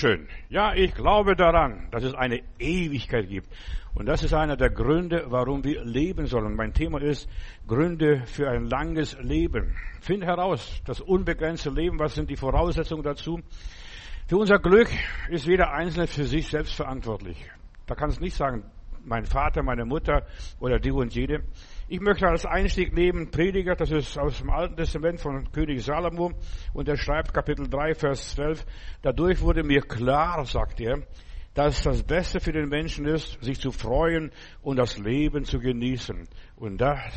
Schön. Ja, ich glaube daran, dass es eine Ewigkeit gibt. Und das ist einer der Gründe, warum wir leben sollen. Mein Thema ist Gründe für ein langes Leben. Find heraus, das unbegrenzte Leben, was sind die Voraussetzungen dazu? Für unser Glück ist jeder Einzelne für sich selbst verantwortlich. Da kann es nicht sagen, mein Vater, meine Mutter oder die und jede. Ich möchte als Einstieg nehmen Prediger, das ist aus dem Alten Testament von König Salomo und er schreibt Kapitel 3, Vers 12, dadurch wurde mir klar, sagt er, dass das Beste für den Menschen ist, sich zu freuen und das Leben zu genießen. Und das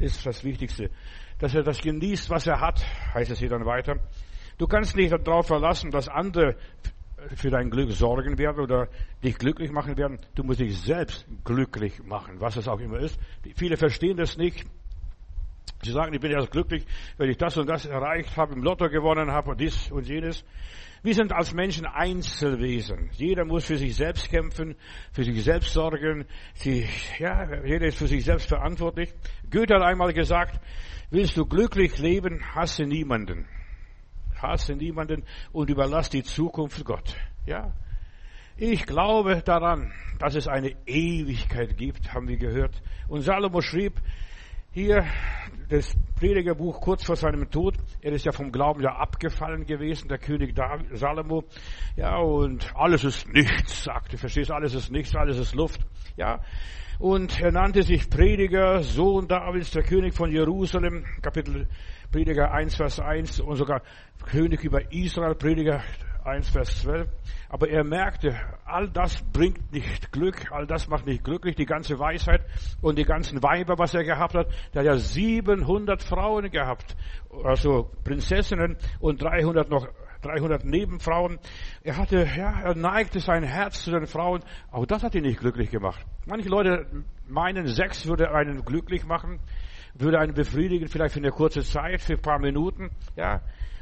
ist das Wichtigste, dass er das genießt, was er hat, heißt es hier dann weiter. Du kannst nicht darauf verlassen, dass andere für dein Glück sorgen werden oder dich glücklich machen werden. Du musst dich selbst glücklich machen, was es auch immer ist. Viele verstehen das nicht. Sie sagen, ich bin erst glücklich, wenn ich das und das erreicht habe, im Lotto gewonnen habe und dies und jenes. Wir sind als Menschen Einzelwesen. Jeder muss für sich selbst kämpfen, für sich selbst sorgen. Sie, ja, jeder ist für sich selbst verantwortlich. Goethe hat einmal gesagt, willst du glücklich leben, hasse niemanden hasse niemanden und überlass die Zukunft Gott. Ja. Ich glaube daran, dass es eine Ewigkeit gibt, haben wir gehört. Und Salomo schrieb hier das Predigerbuch kurz vor seinem Tod. Er ist ja vom Glauben ja abgefallen gewesen, der König Salomo. Ja, und alles ist nichts, sagte, verstehst, alles ist nichts, alles ist Luft. Ja. Und er nannte sich Prediger, Sohn Davids, der König von Jerusalem, Kapitel Prediger 1, Vers 1 und sogar König über Israel, Prediger 1, Vers 12. Aber er merkte, all das bringt nicht Glück, all das macht nicht glücklich, die ganze Weisheit und die ganzen Weiber, was er gehabt hat. Der hat ja 700 Frauen gehabt, also Prinzessinnen und 300 noch 300 Nebenfrauen. Er hatte, ja, er neigte sein Herz zu den Frauen. Auch das hat ihn nicht glücklich gemacht. Manche Leute meinen, Sex würde einen glücklich machen würde einen befriedigen, vielleicht für eine kurze Zeit, für ein paar Minuten, ja.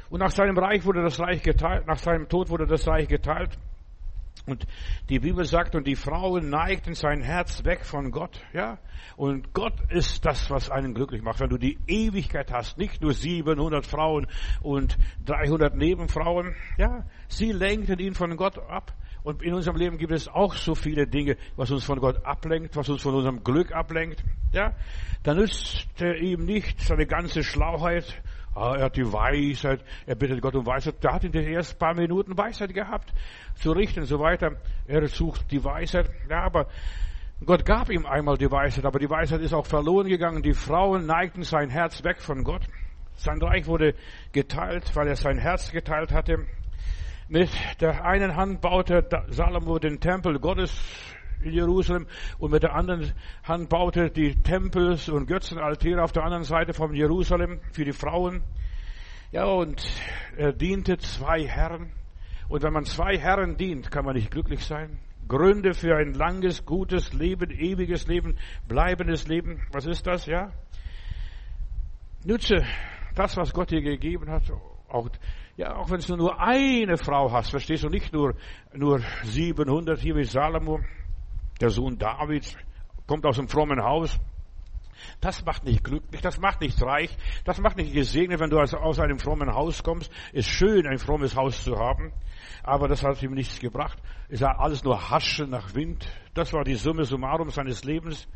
Und nach seinem Reich wurde das Reich geteilt, nach seinem Tod wurde das Reich geteilt. Und die Bibel sagt, und die Frauen neigten sein Herz weg von Gott, ja. Und Gott ist das, was einen glücklich macht. Wenn du die Ewigkeit hast, nicht nur 700 Frauen und 300 Nebenfrauen, ja. Sie lenkten ihn von Gott ab. Und in unserem Leben gibt es auch so viele Dinge, was uns von Gott ablenkt, was uns von unserem Glück ablenkt. Ja, da nützt ihm nicht seine ganze Schlauheit. Ah, er hat die Weisheit, er bittet Gott um Weisheit. Der hat in den ersten paar Minuten Weisheit gehabt, zu richten und so weiter. Er sucht die Weisheit. Ja, aber Gott gab ihm einmal die Weisheit, aber die Weisheit ist auch verloren gegangen. Die Frauen neigten sein Herz weg von Gott. Sein Reich wurde geteilt, weil er sein Herz geteilt hatte. Mit der einen Hand baute Salomo den Tempel Gottes in Jerusalem und mit der anderen Hand baute die Tempels und Götzenaltäre auf der anderen Seite von Jerusalem für die Frauen. Ja, und er diente zwei Herren. Und wenn man zwei Herren dient, kann man nicht glücklich sein. Gründe für ein langes, gutes Leben, ewiges Leben, bleibendes Leben. Was ist das? Ja? Nütze das, was Gott dir gegeben hat, auch ja, auch wenn du nur eine Frau hast, verstehst du, nicht nur, nur 700 hier wie Salomo, der Sohn Davids, kommt aus einem frommen Haus. Das macht nicht glücklich, das macht nicht reich, das macht nicht gesegnet, wenn du aus einem frommen Haus kommst. Ist schön, ein frommes Haus zu haben, aber das hat ihm nichts gebracht. Es war alles nur Hasche nach Wind. Das war die Summe summarum seines Lebens.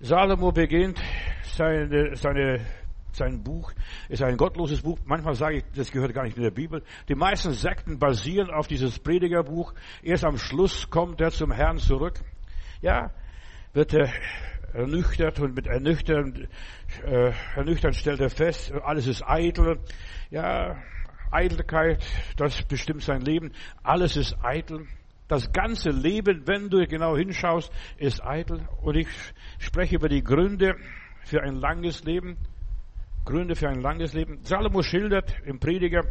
Salomo beginnt seine, seine sein Buch ist ein gottloses Buch. Manchmal sage ich, das gehört gar nicht in der Bibel. Die meisten Sekten basieren auf dieses Predigerbuch. Erst am Schluss kommt er zum Herrn zurück. Ja, wird er ernüchtert und mit ernüchtern, äh, ernüchtern stellt er fest, alles ist eitel. Ja, Eitelkeit, das bestimmt sein Leben. Alles ist eitel. Das ganze Leben, wenn du genau hinschaust, ist eitel. Und ich spreche über die Gründe für ein langes Leben. Gründe für ein langes Leben. Salomo schildert im Prediger,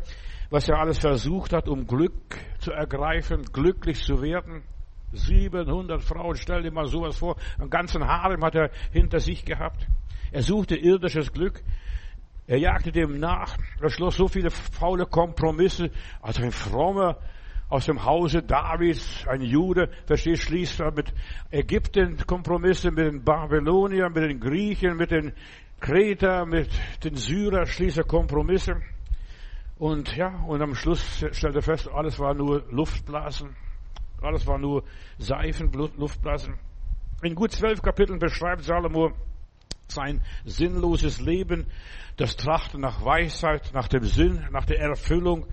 was er alles versucht hat, um Glück zu ergreifen, glücklich zu werden. 700 Frauen, stell dir mal sowas vor, einen ganzen Harem hat er hinter sich gehabt. Er suchte irdisches Glück. Er jagte dem nach. Er schloss so viele faule Kompromisse. Also ein frommer aus dem Hause Davids, ein Jude, verstehst, schließt er mit Ägypten Kompromisse, mit den Babyloniern, mit den Griechen, mit den Kreter mit den Syrer schließt Kompromisse. Und ja, und am Schluss stellt er fest, alles war nur Luftblasen. Alles war nur Seifen, Luftblasen. In gut zwölf Kapiteln beschreibt Salomo sein sinnloses Leben, das Trachten nach Weisheit, nach dem Sinn, nach der Erfüllung,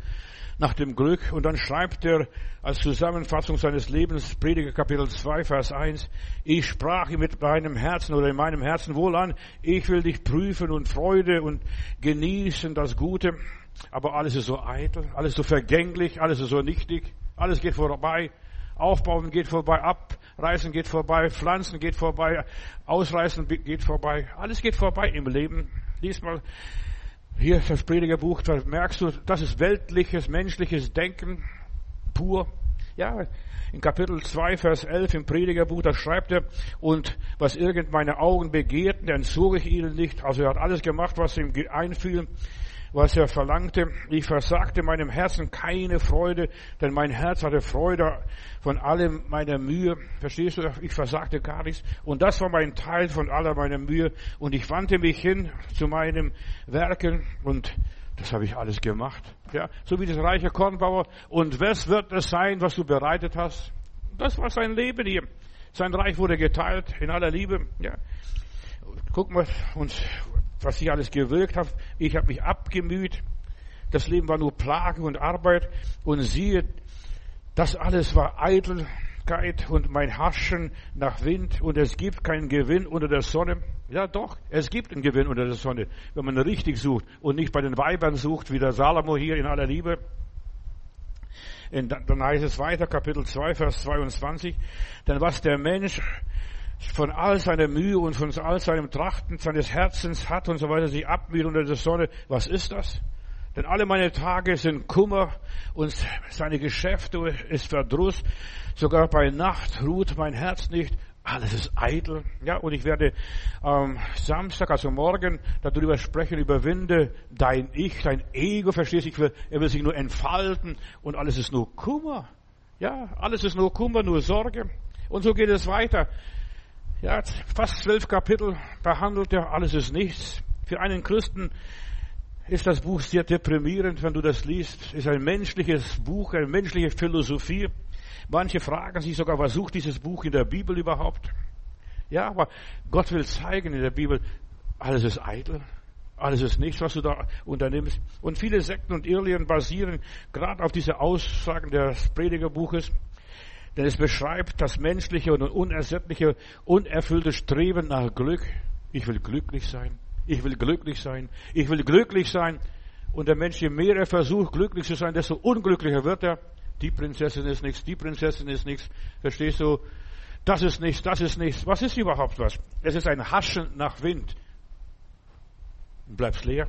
nach dem Glück. Und dann schreibt er als Zusammenfassung seines Lebens, Prediger Kapitel 2, Vers 1, ich sprach mit meinem Herzen oder in meinem Herzen wohl an, ich will dich prüfen und Freude und genießen das Gute. Aber alles ist so eitel, alles so vergänglich, alles ist so nichtig, alles geht vorbei. Aufbauen geht vorbei, abreißen geht vorbei, pflanzen geht vorbei, ausreißen geht vorbei. Alles geht vorbei im Leben. Diesmal hier das Predigerbuch, da merkst du, das ist weltliches, menschliches Denken pur. Ja, in Kapitel 2, Vers 11 im Predigerbuch, da schreibt er, und was irgend meine Augen begehrten, entzog ich ihnen nicht. Also er hat alles gemacht, was ihm einfiel was er verlangte. Ich versagte meinem Herzen keine Freude, denn mein Herz hatte Freude von allem meiner Mühe. Verstehst du? Ich versagte gar nichts. Und das war mein Teil von aller meiner Mühe. Und ich wandte mich hin zu meinem Werken und das habe ich alles gemacht. Ja, so wie das reiche Kornbauer. Und was wird es sein, was du bereitet hast? Das war sein Leben hier. Sein Reich wurde geteilt in aller Liebe. Ja. Guck mal, und was ich alles gewirkt habe. Ich habe mich abgemüht. Das Leben war nur Plage und Arbeit. Und siehe, das alles war Eitelkeit und mein Haschen nach Wind. Und es gibt keinen Gewinn unter der Sonne. Ja doch, es gibt einen Gewinn unter der Sonne, wenn man richtig sucht und nicht bei den Weibern sucht, wie der Salomo hier in aller Liebe. Und dann heißt es weiter, Kapitel 2, Vers 22, denn was der Mensch von all seiner Mühe und von all seinem Trachten seines Herzens hat und so weiter sich abmüht unter der Sonne. Was ist das? Denn alle meine Tage sind Kummer und seine Geschäfte ist Verdruss. Sogar bei Nacht ruht mein Herz nicht. Alles ist eitel. Ja, und ich werde am Samstag, also morgen, darüber sprechen, überwinde dein Ich, dein Ego, verstehst du? Er will sich nur entfalten und alles ist nur Kummer. Ja, alles ist nur Kummer, nur Sorge. Und so geht es weiter. Ja, fast zwölf Kapitel behandelt er, alles ist nichts. Für einen Christen ist das Buch sehr deprimierend, wenn du das liest. Es ist ein menschliches Buch, eine menschliche Philosophie. Manche fragen sich sogar, was sucht dieses Buch in der Bibel überhaupt? Ja, aber Gott will zeigen in der Bibel, alles ist eitel. Alles ist nichts, was du da unternimmst. Und viele Sekten und Irrlehren basieren gerade auf diese Aussagen des Predigerbuches. Denn es beschreibt das menschliche und unersättliche, unerfüllte Streben nach Glück. Ich will glücklich sein. Ich will glücklich sein. Ich will glücklich sein. Und der Mensch, je mehr er versucht, glücklich zu sein, desto unglücklicher wird er. Die Prinzessin ist nichts, die Prinzessin ist nichts. Verstehst du? Das ist nichts, das ist nichts. Was ist überhaupt was? Es ist ein Haschen nach Wind. Du bleibst leer.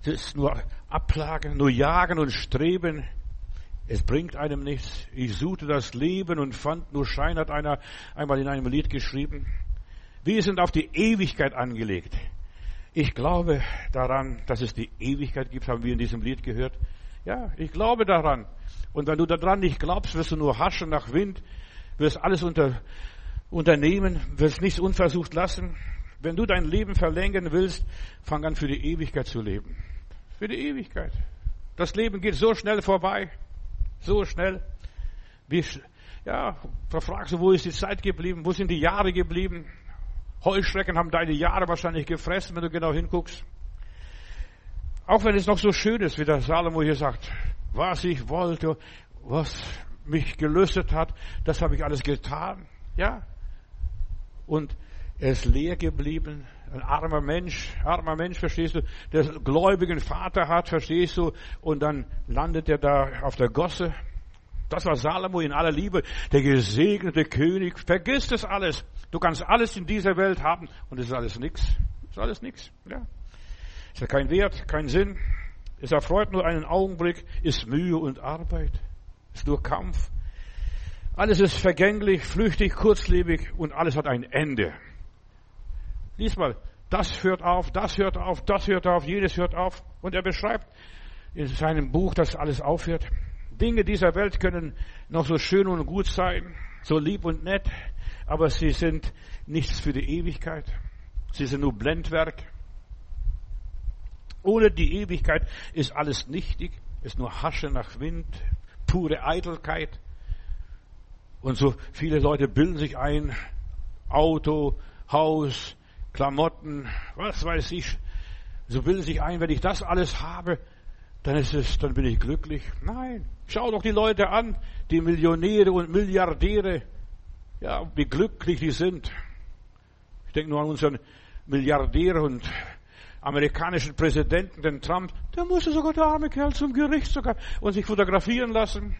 Es ist nur Ablagen, nur Jagen und Streben es bringt einem nichts. Ich suchte das Leben und fand nur Schein, hat einer einmal in einem Lied geschrieben. Wir sind auf die Ewigkeit angelegt. Ich glaube daran, dass es die Ewigkeit gibt, haben wir in diesem Lied gehört. Ja, ich glaube daran. Und wenn du daran nicht glaubst, wirst du nur haschen nach Wind, wirst alles unter, unternehmen, wirst nichts unversucht lassen. Wenn du dein Leben verlängern willst, fang an für die Ewigkeit zu leben. Für die Ewigkeit. Das Leben geht so schnell vorbei. So schnell. Wie, ja, da fragst du, wo ist die Zeit geblieben? Wo sind die Jahre geblieben? Heuschrecken haben deine Jahre wahrscheinlich gefressen, wenn du genau hinguckst. Auch wenn es noch so schön ist, wie der Salomo hier sagt, was ich wollte, was mich gelüstet hat, das habe ich alles getan. Ja. Und er ist leer geblieben. Ein armer Mensch, armer Mensch, verstehst du, der gläubigen Vater hat, verstehst du, und dann landet er da auf der Gosse. Das war Salomo in aller Liebe, der gesegnete König. Vergiss das alles. Du kannst alles in dieser Welt haben und es ist alles nichts. Ist alles nichts. Ja. Es hat keinen Wert, keinen Sinn. Es erfreut nur einen Augenblick, ist Mühe und Arbeit. Ist nur Kampf. Alles ist vergänglich, flüchtig, kurzlebig und alles hat ein Ende. Lies mal, das hört auf, das hört auf, das hört auf, jedes hört auf. Und er beschreibt in seinem Buch, dass alles aufhört. Dinge dieser Welt können noch so schön und gut sein, so lieb und nett, aber sie sind nichts für die Ewigkeit. Sie sind nur Blendwerk. Ohne die Ewigkeit ist alles nichtig, ist nur Hasche nach Wind, pure Eitelkeit. Und so viele Leute bilden sich ein, Auto, Haus, Klamotten, was weiß ich. So bilden sich ein, wenn ich das alles habe, dann ist es, dann bin ich glücklich. Nein. Schau doch die Leute an, die Millionäre und Milliardäre. Ja, wie glücklich die sind. Ich denke nur an unseren Milliardär und amerikanischen Präsidenten, den Trump. Der musste sogar der arme Kerl zum Gericht sogar und sich fotografieren lassen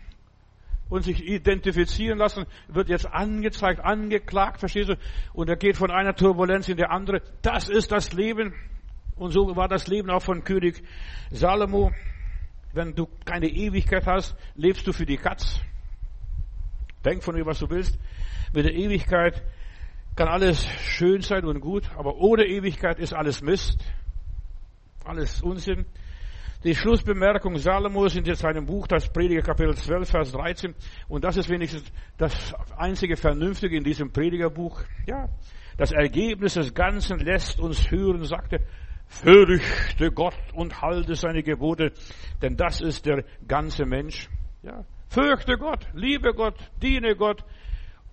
und sich identifizieren lassen, wird jetzt angezeigt, angeklagt, verstehst du? Und er geht von einer Turbulenz in die andere. Das ist das Leben. Und so war das Leben auch von König Salomo. Wenn du keine Ewigkeit hast, lebst du für die Katz. Denk von mir, was du willst. Mit der Ewigkeit kann alles schön sein und gut, aber ohne Ewigkeit ist alles Mist. Alles Unsinn. Die Schlussbemerkung Salomos in seinem Buch, das Prediger Kapitel 12, Vers 13. Und das ist wenigstens das einzige Vernünftige in diesem Predigerbuch. Ja. Das Ergebnis des Ganzen lässt uns hören, sagte, fürchte Gott und halte seine Gebote, denn das ist der ganze Mensch. Ja. Fürchte Gott, liebe Gott, diene Gott.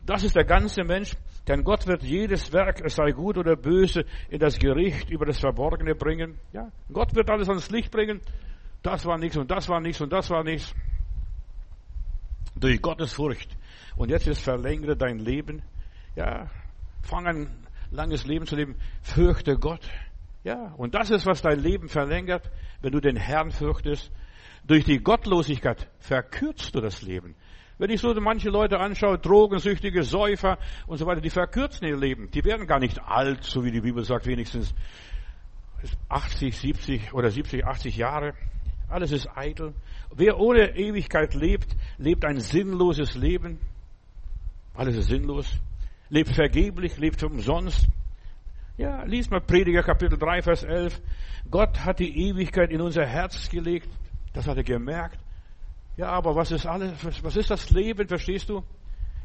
Das ist der ganze Mensch. Denn Gott wird jedes Werk, es sei gut oder böse, in das Gericht über das Verborgene bringen. Ja, Gott wird alles ans Licht bringen. Das war nichts und das war nichts und das war nichts. Durch Gottes Furcht. Und jetzt ist verlängere dein Leben. Ja, fang ein langes Leben zu leben. Fürchte Gott. Ja, und das ist, was dein Leben verlängert, wenn du den Herrn fürchtest. Durch die Gottlosigkeit verkürzt du das Leben. Wenn ich so manche Leute anschaue, Drogensüchtige, Säufer und so weiter, die verkürzen ihr Leben. Die werden gar nicht alt, so wie die Bibel sagt, wenigstens 80, 70 oder 70, 80 Jahre. Alles ist eitel. Wer ohne Ewigkeit lebt, lebt ein sinnloses Leben. Alles ist sinnlos. Lebt vergeblich, lebt umsonst. Ja, lies mal Prediger Kapitel 3, Vers 11. Gott hat die Ewigkeit in unser Herz gelegt. Das hat er gemerkt. Ja, aber was ist alles, was ist das Leben, verstehst du?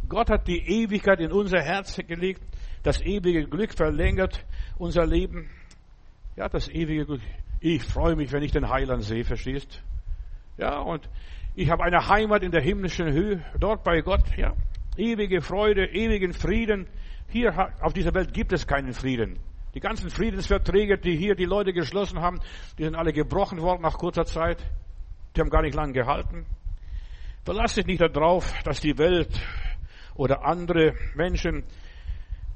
Gott hat die Ewigkeit in unser Herz gelegt, das ewige Glück verlängert unser Leben. Ja, das ewige Glück. Ich freue mich, wenn ich den Heiland sehe, verstehst? Ja, und ich habe eine Heimat in der himmlischen Höhe, dort bei Gott, ja. Ewige Freude, ewigen Frieden. Hier auf dieser Welt gibt es keinen Frieden. Die ganzen Friedensverträge, die hier die Leute geschlossen haben, die sind alle gebrochen worden nach kurzer Zeit. Die haben gar nicht lange gehalten. Verlass dich nicht darauf, dass die Welt oder andere Menschen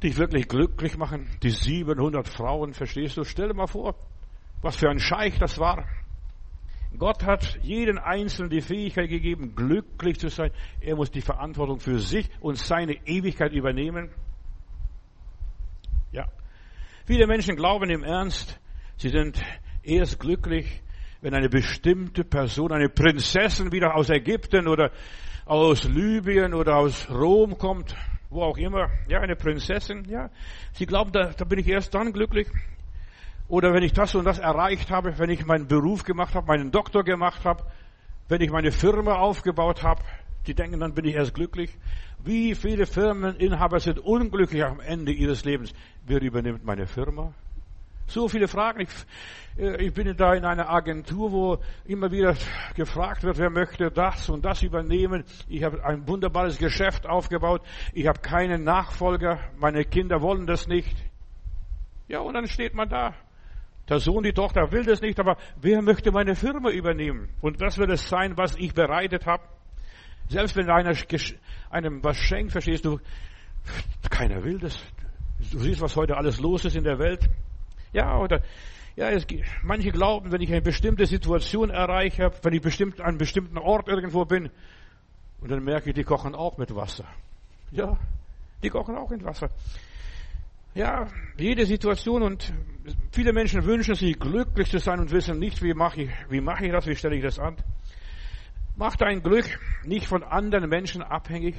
dich wirklich glücklich machen. Die 700 Frauen, verstehst du? Stell dir mal vor, was für ein Scheich das war. Gott hat jeden Einzelnen die Fähigkeit gegeben, glücklich zu sein. Er muss die Verantwortung für sich und seine Ewigkeit übernehmen. Ja. Viele Menschen glauben im Ernst, sie sind erst glücklich, wenn eine bestimmte Person, eine Prinzessin wieder aus Ägypten oder aus Libyen oder aus Rom kommt, wo auch immer, ja, eine Prinzessin, ja, sie glauben, da, da bin ich erst dann glücklich. Oder wenn ich das und das erreicht habe, wenn ich meinen Beruf gemacht habe, meinen Doktor gemacht habe, wenn ich meine Firma aufgebaut habe, die denken, dann bin ich erst glücklich. Wie viele Firmeninhaber sind unglücklich am Ende ihres Lebens? Wer übernimmt meine Firma? So viele Fragen. Ich, äh, ich bin da in einer Agentur, wo immer wieder gefragt wird, wer möchte das und das übernehmen. Ich habe ein wunderbares Geschäft aufgebaut. Ich habe keinen Nachfolger. Meine Kinder wollen das nicht. Ja, und dann steht man da. Der Sohn, die Tochter will das nicht, aber wer möchte meine Firma übernehmen? Und was wird es sein, was ich bereitet habe? Selbst wenn einer einem was schenkt, verstehst du, keiner will das. Du siehst, was heute alles los ist in der Welt. Ja, oder ja, es, manche glauben, wenn ich eine bestimmte Situation erreiche, wenn ich bestimmt an einem bestimmten Ort irgendwo bin, und dann merke ich, die kochen auch mit Wasser. Ja, die kochen auch mit Wasser. Ja, jede Situation und viele Menschen wünschen sich glücklich zu sein und wissen nicht, wie mache ich, wie mache ich das, wie stelle ich das an. Mach dein Glück nicht von anderen Menschen abhängig.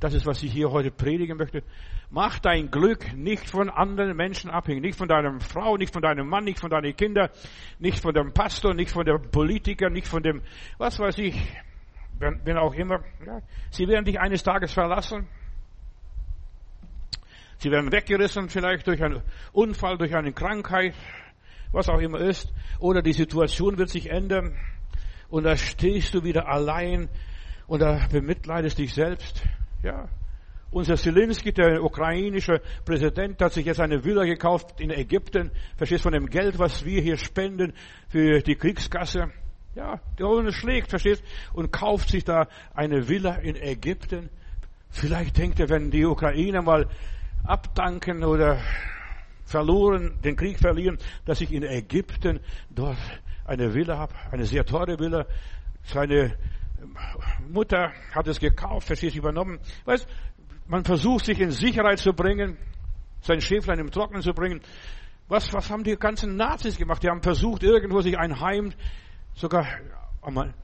Das ist, was ich hier heute predigen möchte. Mach dein Glück nicht von anderen Menschen abhängig. Nicht von deiner Frau, nicht von deinem Mann, nicht von deinen Kindern, nicht von dem Pastor, nicht von dem Politiker, nicht von dem, was weiß ich, wenn auch immer. Ja. Sie werden dich eines Tages verlassen. Sie werden weggerissen, vielleicht durch einen Unfall, durch eine Krankheit. was auch immer ist, oder die Situation wird sich ändern und da stehst du wieder allein und da bemitleidest dich selbst. Ja. Unser Zelensky, der ukrainische Präsident, hat sich jetzt eine Villa gekauft in Ägypten. Verstehst von dem Geld, was wir hier spenden für die Kriegskasse. Ja, der Hunde schlägt, verstehst? Und kauft sich da eine Villa in Ägypten. Vielleicht denkt er, wenn die Ukrainer mal abdanken oder verloren, den Krieg verlieren, dass ich in Ägypten dort eine Villa habe, eine sehr teure Villa. Seine Mutter hat es gekauft, verstehst übernommen. Weißt, man versucht sich in Sicherheit zu bringen, sein Schäflein im Trocknen zu bringen. Was, was haben die ganzen Nazis gemacht? Die haben versucht, irgendwo sich ein Heim, sogar man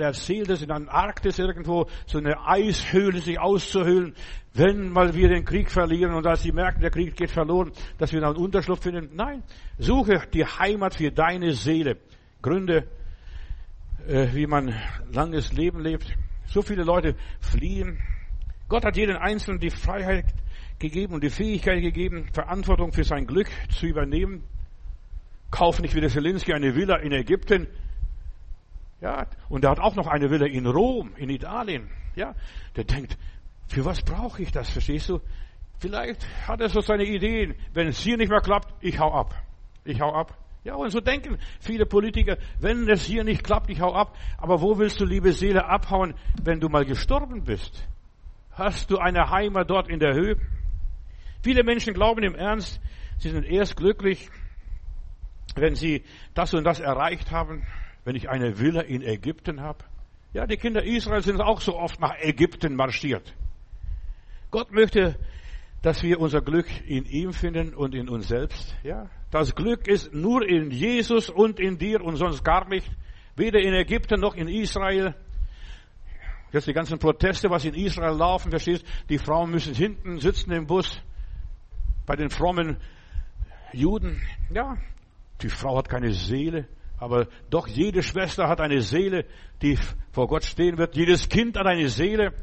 erzählt es in der Arktis irgendwo, so eine Eishöhle sich auszuhöhlen, wenn mal wir den Krieg verlieren und als sie merken, der Krieg geht verloren, dass wir dann einen Unterschlupf finden. Nein, suche die Heimat für deine Seele. Gründe, wie man langes Leben lebt. So viele Leute fliehen. Gott hat jedem Einzelnen die Freiheit gegeben und die Fähigkeit gegeben, Verantwortung für sein Glück zu übernehmen. Kauf nicht wie der Zelensky eine Villa in Ägypten, ja, und er hat auch noch eine Villa in Rom, in Italien. Ja, der denkt, für was brauche ich das, verstehst du? Vielleicht hat er so seine Ideen. Wenn es hier nicht mehr klappt, ich hau ab. Ich hau ab. Ja, und so denken viele Politiker, wenn es hier nicht klappt, ich hau ab. Aber wo willst du, liebe Seele, abhauen, wenn du mal gestorben bist? Hast du eine Heimat dort in der Höhe? Viele Menschen glauben im Ernst, sie sind erst glücklich, wenn sie das und das erreicht haben, wenn ich eine Villa in Ägypten habe? Ja, die Kinder Israel sind auch so oft nach Ägypten marschiert. Gott möchte, dass wir unser Glück in ihm finden und in uns selbst. Ja, das Glück ist nur in Jesus und in dir und sonst gar nicht. Weder in Ägypten noch in Israel. Jetzt die ganzen Proteste, was in Israel laufen, verstehst? Die Frauen müssen hinten sitzen im Bus. Bei den frommen Juden. Ja, die Frau hat keine Seele. Aber doch jede Schwester hat eine Seele, die vor Gott stehen wird. Jedes Kind hat eine Seele,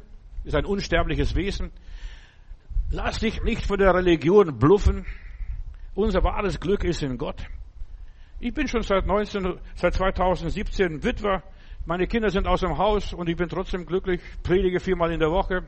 ist ein unsterbliches Wesen. Lass dich nicht von der Religion bluffen. Unser wahres Glück ist in Gott. Ich bin schon seit 19, seit 2017 Witwer. Meine Kinder sind aus dem Haus und ich bin trotzdem glücklich. Predige viermal in der Woche.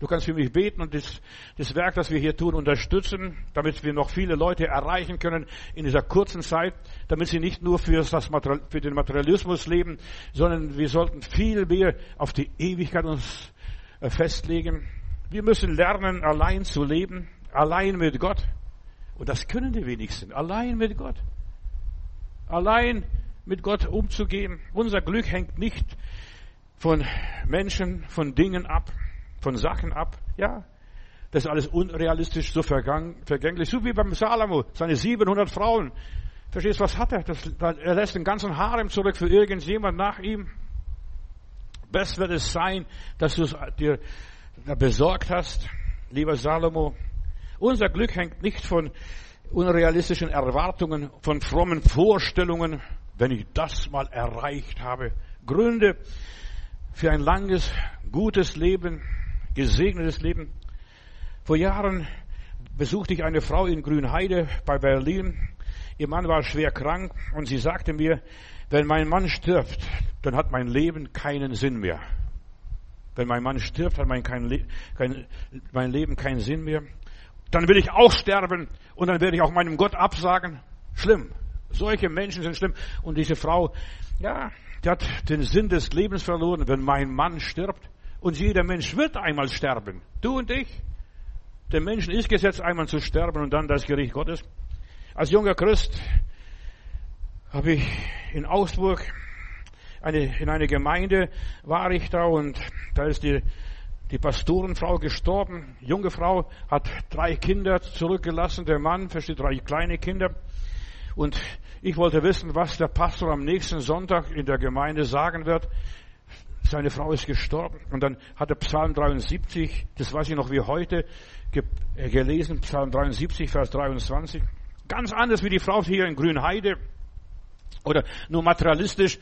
Du kannst für mich beten und das, das Werk, das wir hier tun, unterstützen, damit wir noch viele Leute erreichen können in dieser kurzen Zeit, damit sie nicht nur für, das Material, für den Materialismus leben, sondern wir sollten viel mehr auf die Ewigkeit uns äh, festlegen. Wir müssen lernen, allein zu leben, allein mit Gott. Und das können die wenigsten, allein mit Gott. Allein mit Gott umzugehen. Unser Glück hängt nicht von Menschen, von Dingen ab von Sachen ab. Ja, das ist alles unrealistisch, so vergänglich. So wie beim Salomo, seine 700 Frauen. Verstehst du, was hat er? Das, er lässt den ganzen Harem zurück für irgendjemand nach ihm. Best wird es sein, dass du dir besorgt hast, lieber Salomo. Unser Glück hängt nicht von unrealistischen Erwartungen, von frommen Vorstellungen, wenn ich das mal erreicht habe. Gründe für ein langes, gutes Leben gesegnetes Leben. Vor Jahren besuchte ich eine Frau in Grünheide bei Berlin. Ihr Mann war schwer krank und sie sagte mir, wenn mein Mann stirbt, dann hat mein Leben keinen Sinn mehr. Wenn mein Mann stirbt, hat mein, kein Le kein, mein Leben keinen Sinn mehr. Dann will ich auch sterben und dann werde ich auch meinem Gott absagen. Schlimm. Solche Menschen sind schlimm. Und diese Frau, ja, die hat den Sinn des Lebens verloren, wenn mein Mann stirbt. Und jeder Mensch wird einmal sterben. Du und ich. Der Menschen ist gesetzt, einmal zu sterben und dann das Gericht Gottes. Als junger Christ habe ich in Augsburg eine, in einer Gemeinde war ich da und da ist die, die Pastorenfrau gestorben. Junge Frau hat drei Kinder zurückgelassen. Der Mann versteht drei kleine Kinder. Und ich wollte wissen, was der Pastor am nächsten Sonntag in der Gemeinde sagen wird. Seine Frau ist gestorben. Und dann hat er Psalm 73, das weiß ich noch wie heute, äh, gelesen, Psalm 73, Vers 23. Ganz anders wie die Frau hier in Grünheide. Oder nur materialistisch,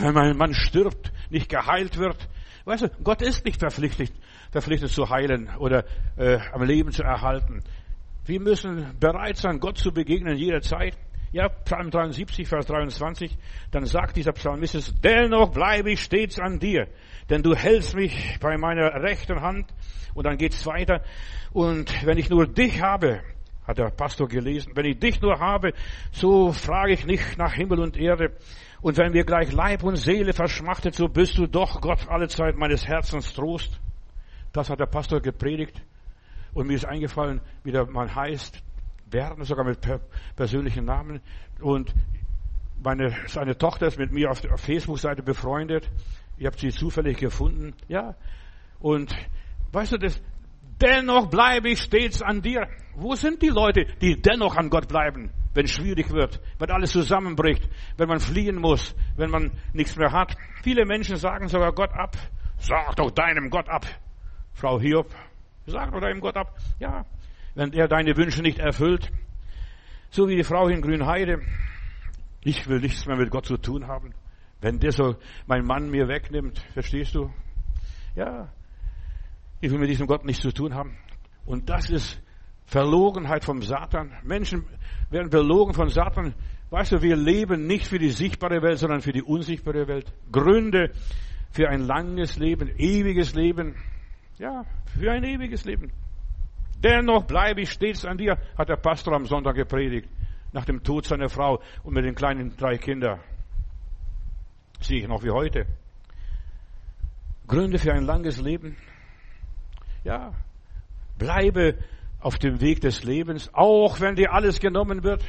wenn mein Mann stirbt, nicht geheilt wird. Weißt du, Gott ist nicht verpflichtet, verpflichtet zu heilen oder äh, am Leben zu erhalten. Wir müssen bereit sein, Gott zu begegnen jederzeit. Ja, Psalm 73, Vers 23, dann sagt dieser Psalmist, dennoch bleibe ich stets an dir, denn du hältst mich bei meiner rechten Hand. Und dann geht's weiter. Und wenn ich nur dich habe, hat der Pastor gelesen, wenn ich dich nur habe, so frage ich nicht nach Himmel und Erde. Und wenn mir gleich Leib und Seele verschmachtet, so bist du doch Gott alle Zeit meines Herzens Trost. Das hat der Pastor gepredigt. Und mir ist eingefallen, wie der Mann heißt. Werner, sogar mit persönlichen Namen. Und meine, seine Tochter ist mit mir auf der Facebook-Seite befreundet. Ich habe sie zufällig gefunden. Ja. Und weißt du, das, dennoch bleibe ich stets an dir. Wo sind die Leute, die dennoch an Gott bleiben, wenn es schwierig wird, wenn alles zusammenbricht, wenn man fliehen muss, wenn man nichts mehr hat? Viele Menschen sagen sogar Gott ab. Sag doch deinem Gott ab. Frau Hiob, sag doch deinem Gott ab. Ja, wenn er deine Wünsche nicht erfüllt. So wie die Frau in Grünheide. Ich will nichts mehr mit Gott zu tun haben. Wenn der so mein Mann mir wegnimmt, verstehst du? Ja, ich will mit diesem Gott nichts zu tun haben. Und das ist Verlogenheit vom Satan. Menschen werden belogen von Satan. Weißt du, wir leben nicht für die sichtbare Welt, sondern für die unsichtbare Welt. Gründe für ein langes Leben, ewiges Leben. Ja, für ein ewiges Leben. Dennoch bleibe ich stets an dir, hat der Pastor am Sonntag gepredigt, nach dem Tod seiner Frau und mit den kleinen drei Kindern. Sehe ich noch wie heute. Gründe für ein langes Leben. Ja, bleibe auf dem Weg des Lebens, auch wenn dir alles genommen wird,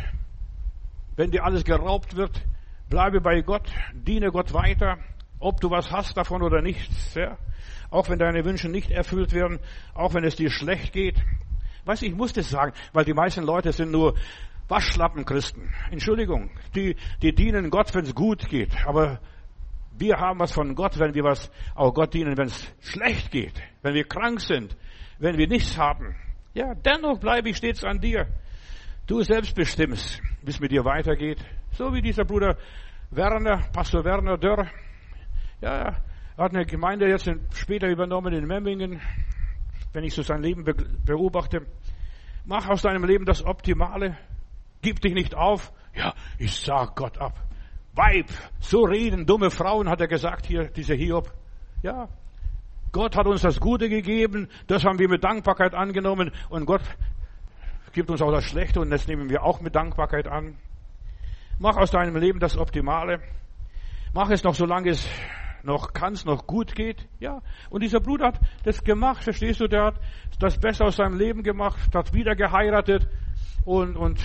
wenn dir alles geraubt wird, bleibe bei Gott, diene Gott weiter, ob du was hast davon oder nichts, ja. Auch wenn deine Wünsche nicht erfüllt werden, auch wenn es dir schlecht geht. Weißt ich muss das sagen, weil die meisten Leute sind nur Waschlappen-Christen. Entschuldigung, die, die dienen Gott, wenn es gut geht. Aber wir haben was von Gott, wenn wir was auch Gott dienen, wenn es schlecht geht, wenn wir krank sind, wenn wir nichts haben. Ja, dennoch bleibe ich stets an dir. Du selbst bestimmst, wie es mit dir weitergeht. So wie dieser Bruder Werner, Pastor Werner Dörr. Ja, er hat eine Gemeinde jetzt später übernommen in Memmingen. Wenn ich so sein Leben beobachte, mach aus deinem Leben das Optimale. Gib dich nicht auf. Ja, ich sag Gott ab. Weib, so reden dumme Frauen, hat er gesagt hier, dieser Hiob. Ja, Gott hat uns das Gute gegeben, das haben wir mit Dankbarkeit angenommen und Gott gibt uns auch das Schlechte und das nehmen wir auch mit Dankbarkeit an. Mach aus deinem Leben das Optimale. Mach es noch, solange es noch kann, es noch gut geht. Ja. Und dieser Bruder hat das gemacht, verstehst du? Der hat das Beste aus seinem Leben gemacht, hat wieder geheiratet und, und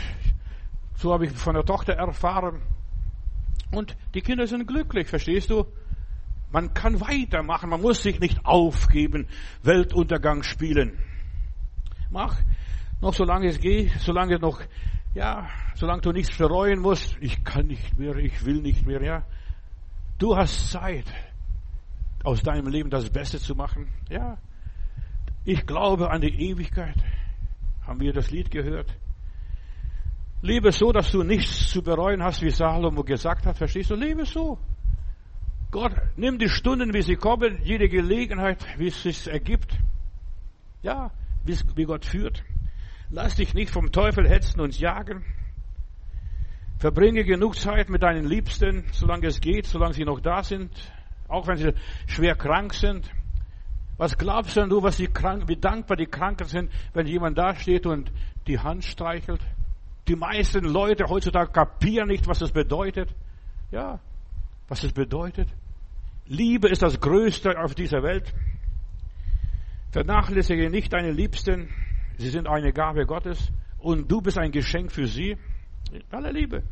so habe ich von der Tochter erfahren. Und die Kinder sind glücklich, verstehst du? Man kann weitermachen, man muss sich nicht aufgeben, Weltuntergang spielen. Mach noch solange es geht, solange noch, ja, solange du nichts bereuen musst. Ich kann nicht mehr, ich will nicht mehr, ja. Du hast Zeit, aus deinem Leben das Beste zu machen, ja. Ich glaube an die Ewigkeit. Haben wir das Lied gehört? Lebe so, dass du nichts zu bereuen hast, wie Salomo gesagt hat. Verstehst du? Lebe so. Gott, nimm die Stunden, wie sie kommen, jede Gelegenheit, wie es sich ergibt. Ja, wie Gott führt. Lass dich nicht vom Teufel hetzen und jagen. Verbringe genug Zeit mit deinen Liebsten, solange es geht, solange sie noch da sind, auch wenn sie schwer krank sind. Was glaubst denn du, was die krank, wie dankbar die Kranken sind, wenn jemand da steht und die Hand streichelt? Die meisten Leute heutzutage kapieren nicht, was das bedeutet. Ja, was das bedeutet. Liebe ist das Größte auf dieser Welt. Vernachlässige nicht deine Liebsten. Sie sind eine Gabe Gottes und du bist ein Geschenk für sie. In aller Liebe.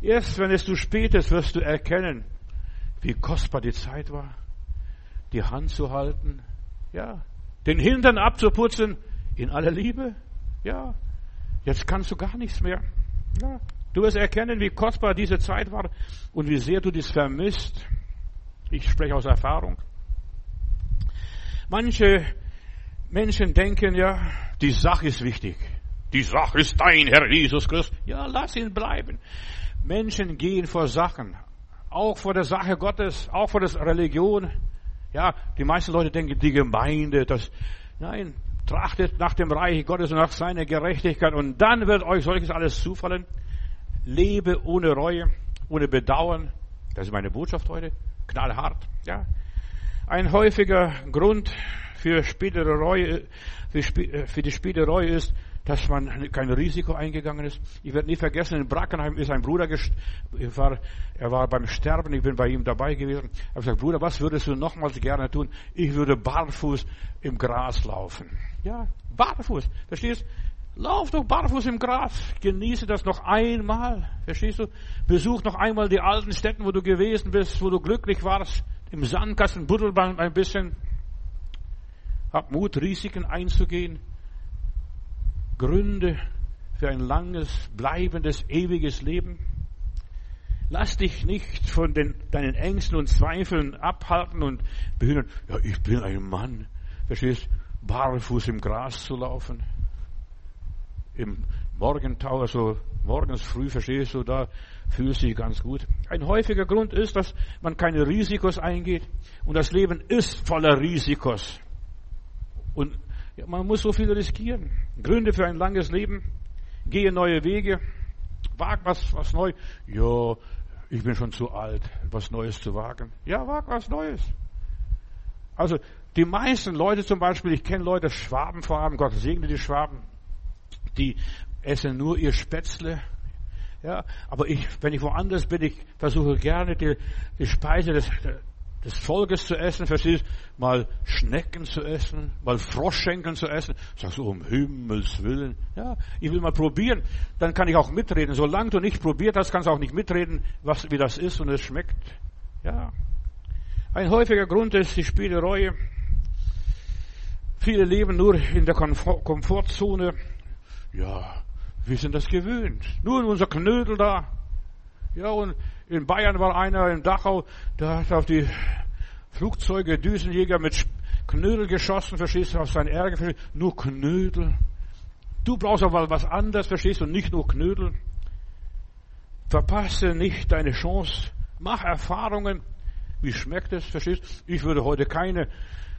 Erst wenn es zu spät ist, wirst du erkennen, wie kostbar die Zeit war, die Hand zu halten, ja, den Hintern abzuputzen, in aller Liebe, ja. Jetzt kannst du gar nichts mehr, ja. Du wirst erkennen, wie kostbar diese Zeit war und wie sehr du dies vermisst. Ich spreche aus Erfahrung. Manche Menschen denken ja, die Sache ist wichtig. Die Sache ist dein Herr Jesus Christus. Ja, lass ihn bleiben. Menschen gehen vor Sachen. Auch vor der Sache Gottes, auch vor der Religion. Ja, die meisten Leute denken, die Gemeinde, das, nein, trachtet nach dem Reich Gottes und nach seiner Gerechtigkeit und dann wird euch solches alles zufallen. Lebe ohne Reue, ohne Bedauern. Das ist meine Botschaft heute. Knallhart, ja. Ein häufiger Grund für spätere Reue, für, für die spätere Reue ist, dass man kein Risiko eingegangen ist. Ich werde nie vergessen, in Brackenheim ist ein Bruder, war, er war beim Sterben, ich bin bei ihm dabei gewesen. Ich habe gesagt, Bruder, was würdest du nochmals gerne tun? Ich würde barfuß im Gras laufen. Ja, barfuß. Verstehst? Lauf doch barfuß im Gras. Genieße das noch einmal. Verstehst du? Besuch noch einmal die alten Städten, wo du gewesen bist, wo du glücklich warst. Im Sandkasten Buddelbahn ein bisschen. Hab Mut, Risiken einzugehen. Gründe für ein langes, bleibendes, ewiges Leben. Lass dich nicht von den, deinen Ängsten und Zweifeln abhalten und behindern. Ja, ich bin ein Mann. Verstehst? Barfuß im Gras zu laufen. Im Morgentau, also morgens früh, verstehst du, da fühlst du dich ganz gut. Ein häufiger Grund ist, dass man keine Risikos eingeht. Und das Leben ist voller Risikos. Und man muss so viel riskieren. Gründe für ein langes Leben. Gehe neue Wege. Wag was, was neu. Ja, ich bin schon zu alt, was Neues zu wagen. Ja, wag was Neues. Also, die meisten Leute zum Beispiel, ich kenne Leute, Schwaben vor allem, Gott segne die Schwaben, die essen nur ihr Spätzle. Ja, aber ich, wenn ich woanders bin, ich versuche gerne die, die Speise des, des Volkes zu essen, verstehst mal Schnecken zu essen, mal Froschschenkeln zu essen. Sagst du, um Himmels Willen. Ja, ich will mal probieren, dann kann ich auch mitreden. Solange du nicht probiert hast, kannst du auch nicht mitreden, was, wie das ist und es schmeckt. Ja. Ein häufiger Grund ist die Spielereue. Viele leben nur in der Komfortzone. Ja, wir sind das gewöhnt. Nur in unser Knödel da. Ja, und in Bayern war einer in Dachau, der hat auf die Flugzeuge, Düsenjäger mit Knödel geschossen, verstehst du, auf sein Ärger, verstehst du, nur Knödel. Du brauchst aber was anderes, verstehst du, nicht nur Knödel. Verpasse nicht deine Chance. Mach Erfahrungen. Wie schmeckt es, verstehst du? Ich würde heute keine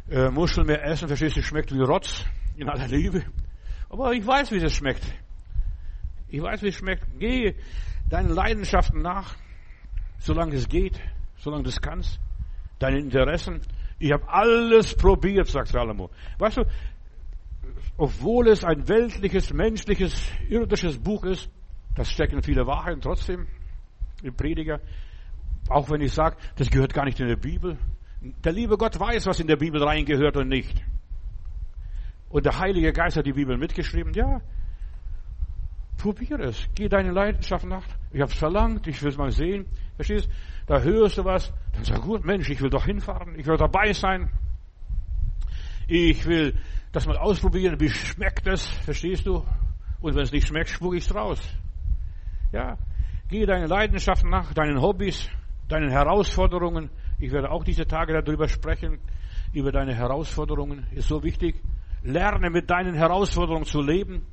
äh, Muscheln mehr essen, verstehst du, schmeckt wie Rotz, in aller Liebe. Aber ich weiß, wie es schmeckt. Ich weiß, wie es schmeckt. Geh deinen Leidenschaften nach solange es geht, solange du es kannst, deine Interessen. Ich habe alles probiert, sagt Salomo. Weißt du, obwohl es ein weltliches, menschliches, irdisches Buch ist, das stecken viele Wahrheiten trotzdem im Prediger. Auch wenn ich sage, das gehört gar nicht in der Bibel. Der liebe Gott weiß, was in der Bibel reingehört und nicht. Und der Heilige Geist hat die Bibel mitgeschrieben. Ja, probiere es. Geh deine Leidenschaft nach. Ich habe es verlangt, ich will es mal sehen. Verstehst? Da hörst du was, dann sag gut, Mensch, ich will doch hinfahren, ich will dabei sein. Ich will das mal ausprobieren, wie schmeckt das, verstehst du? Und wenn es nicht schmeckt, spuck ich es raus. Ja, gehe deinen Leidenschaften nach, deinen Hobbys, deinen Herausforderungen. Ich werde auch diese Tage darüber sprechen, über deine Herausforderungen. Ist so wichtig. Lerne mit deinen Herausforderungen zu leben.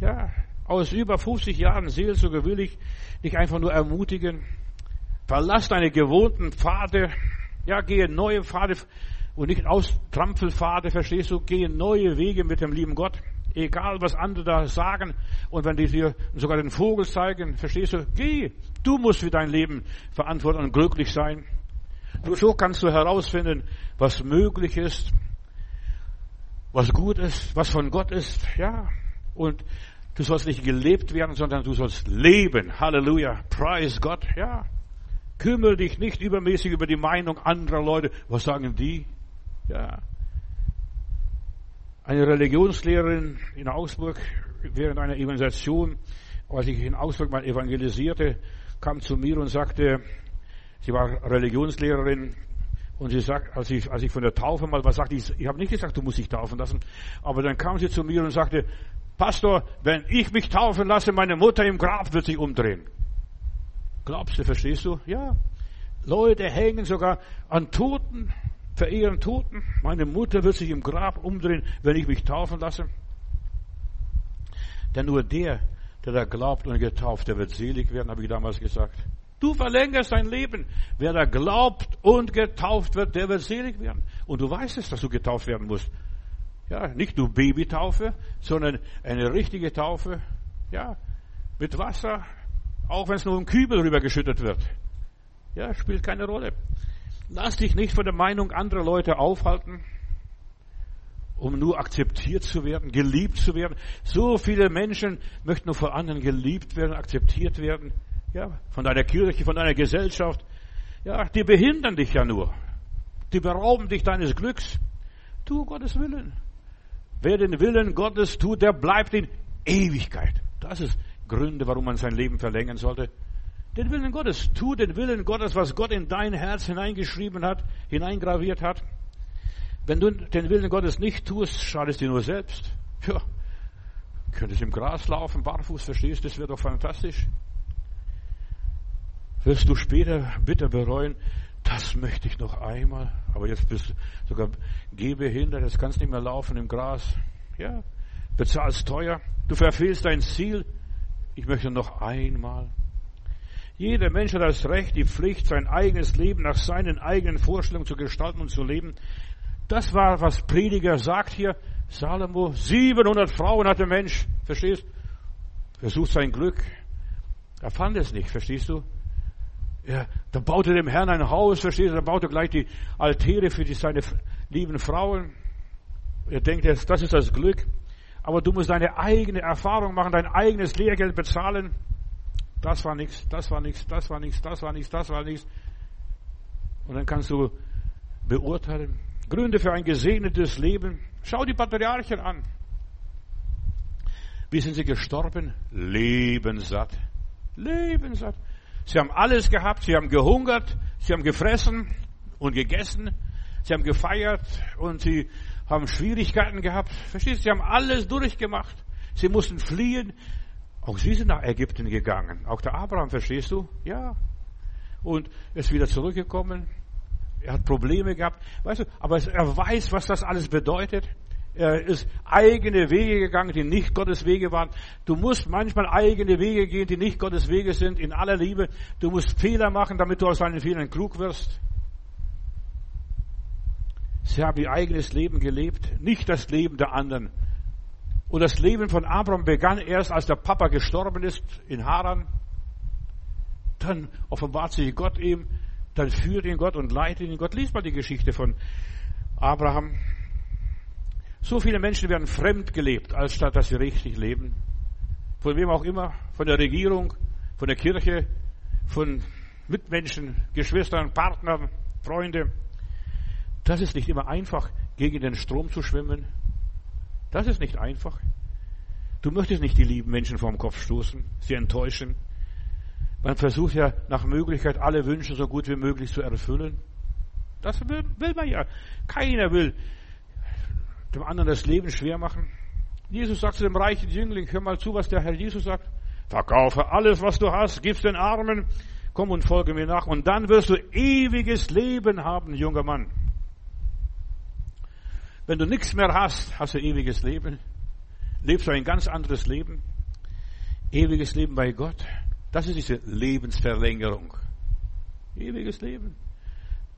Ja, aus über 50 Jahren Seelsorge will ich dich einfach nur ermutigen. Verlass deine gewohnten Pfade. Ja, gehe neue Pfade und nicht aus Trampelpfade, verstehst du? Gehe neue Wege mit dem lieben Gott. Egal, was andere da sagen. Und wenn die dir sogar den Vogel zeigen, verstehst du? Geh. Du musst für dein Leben verantworten und glücklich sein. Nur so kannst du herausfinden, was möglich ist, was gut ist, was von Gott ist. Ja. Und Du sollst nicht gelebt werden, sondern du sollst leben. Halleluja. Preis Gott. Ja. Kümmere dich nicht übermäßig über die Meinung anderer Leute. Was sagen die? Ja. Eine Religionslehrerin in Augsburg während einer Evangelisation, als ich in Augsburg mal evangelisierte, kam zu mir und sagte, sie war Religionslehrerin und sie sagt, als ich, als ich von der Taufe mal was sagte, ich, ich habe nicht gesagt, du musst dich taufen lassen, aber dann kam sie zu mir und sagte, Pastor, wenn ich mich taufen lasse, meine Mutter im Grab wird sich umdrehen. Glaubst du, verstehst du? Ja. Leute hängen sogar an Toten, verehren Toten. Meine Mutter wird sich im Grab umdrehen, wenn ich mich taufen lasse. Denn nur der, der da glaubt und getauft, der wird selig werden, habe ich damals gesagt. Du verlängerst dein Leben. Wer da glaubt und getauft wird, der wird selig werden. Und du weißt es, dass du getauft werden musst. Ja, nicht nur Babytaufe, sondern eine richtige Taufe. Ja, mit Wasser, auch wenn es nur im Kübel rübergeschüttet wird. Ja, spielt keine Rolle. Lass dich nicht von der Meinung anderer Leute aufhalten, um nur akzeptiert zu werden, geliebt zu werden. So viele Menschen möchten nur von anderen geliebt werden, akzeptiert werden. Ja, von deiner Kirche, von deiner Gesellschaft. Ja, die behindern dich ja nur. Die berauben dich deines Glücks. Tu Gottes Willen. Wer den Willen Gottes tut, der bleibt in Ewigkeit. Das ist Gründe, warum man sein Leben verlängern sollte. Den Willen Gottes. Tu den Willen Gottes, was Gott in dein Herz hineingeschrieben hat, hineingraviert hat. Wenn du den Willen Gottes nicht tust, schadest dir nur selbst. Ja, könntest im Gras laufen, barfuß, verstehst, das wäre doch fantastisch. Wirst du später bitter bereuen, das möchte ich noch einmal, aber jetzt bist du sogar gehbehindert, jetzt kannst du nicht mehr laufen im Gras. Ja, bezahlst teuer, du verfehlst dein Ziel. Ich möchte noch einmal. Jeder Mensch hat das Recht, die Pflicht, sein eigenes Leben nach seinen eigenen Vorstellungen zu gestalten und zu leben. Das war, was Prediger sagt hier. Salomo, 700 Frauen hat der Mensch, verstehst? Versucht sein Glück. Er fand es nicht, verstehst du? Ja, da baute dem Herrn ein Haus, verstehst du? Da baute gleich die Altäre für die, seine lieben Frauen. Er denkt, das ist das Glück. Aber du musst deine eigene Erfahrung machen, dein eigenes Lehrgeld bezahlen. Das war nichts, das war nichts, das war nichts, das war nichts, das war nichts. Und dann kannst du beurteilen. Gründe für ein gesegnetes Leben. Schau die Patriarchen an. Wie sind sie gestorben? Lebensatt. Lebensatt. Sie haben alles gehabt, sie haben gehungert, sie haben gefressen und gegessen, sie haben gefeiert und sie haben Schwierigkeiten gehabt. Verstehst du? Sie haben alles durchgemacht. Sie mussten fliehen. Auch sie sind nach Ägypten gegangen. Auch der Abraham, verstehst du? Ja. Und ist wieder zurückgekommen. Er hat Probleme gehabt. Weißt du, aber er weiß, was das alles bedeutet. Er ist eigene Wege gegangen, die nicht Gottes Wege waren. Du musst manchmal eigene Wege gehen, die nicht Gottes Wege sind, in aller Liebe. Du musst Fehler machen, damit du aus deinen Fehlern klug wirst. Sie haben ihr eigenes Leben gelebt, nicht das Leben der anderen. Und das Leben von Abraham begann erst, als der Papa gestorben ist in Haran. Dann offenbart sich Gott ihm, dann führt ihn Gott und leitet ihn Gott. Lies mal die Geschichte von Abraham. So viele Menschen werden fremd gelebt, als statt dass sie richtig leben. Von wem auch immer, von der Regierung, von der Kirche, von Mitmenschen, Geschwistern, Partnern, Freunde. Das ist nicht immer einfach, gegen den Strom zu schwimmen. Das ist nicht einfach. Du möchtest nicht die lieben Menschen vom Kopf stoßen, sie enttäuschen. Man versucht ja nach Möglichkeit alle Wünsche so gut wie möglich zu erfüllen. Das will, will man ja. Keiner will dem anderen das Leben schwer machen. Jesus sagt zu dem reichen Jüngling, hör mal zu, was der Herr Jesus sagt. Verkaufe alles, was du hast, gib's den Armen, komm und folge mir nach und dann wirst du ewiges Leben haben, junger Mann. Wenn du nichts mehr hast, hast du ewiges Leben. Lebst du ein ganz anderes Leben. Ewiges Leben bei Gott. Das ist diese Lebensverlängerung. Ewiges Leben.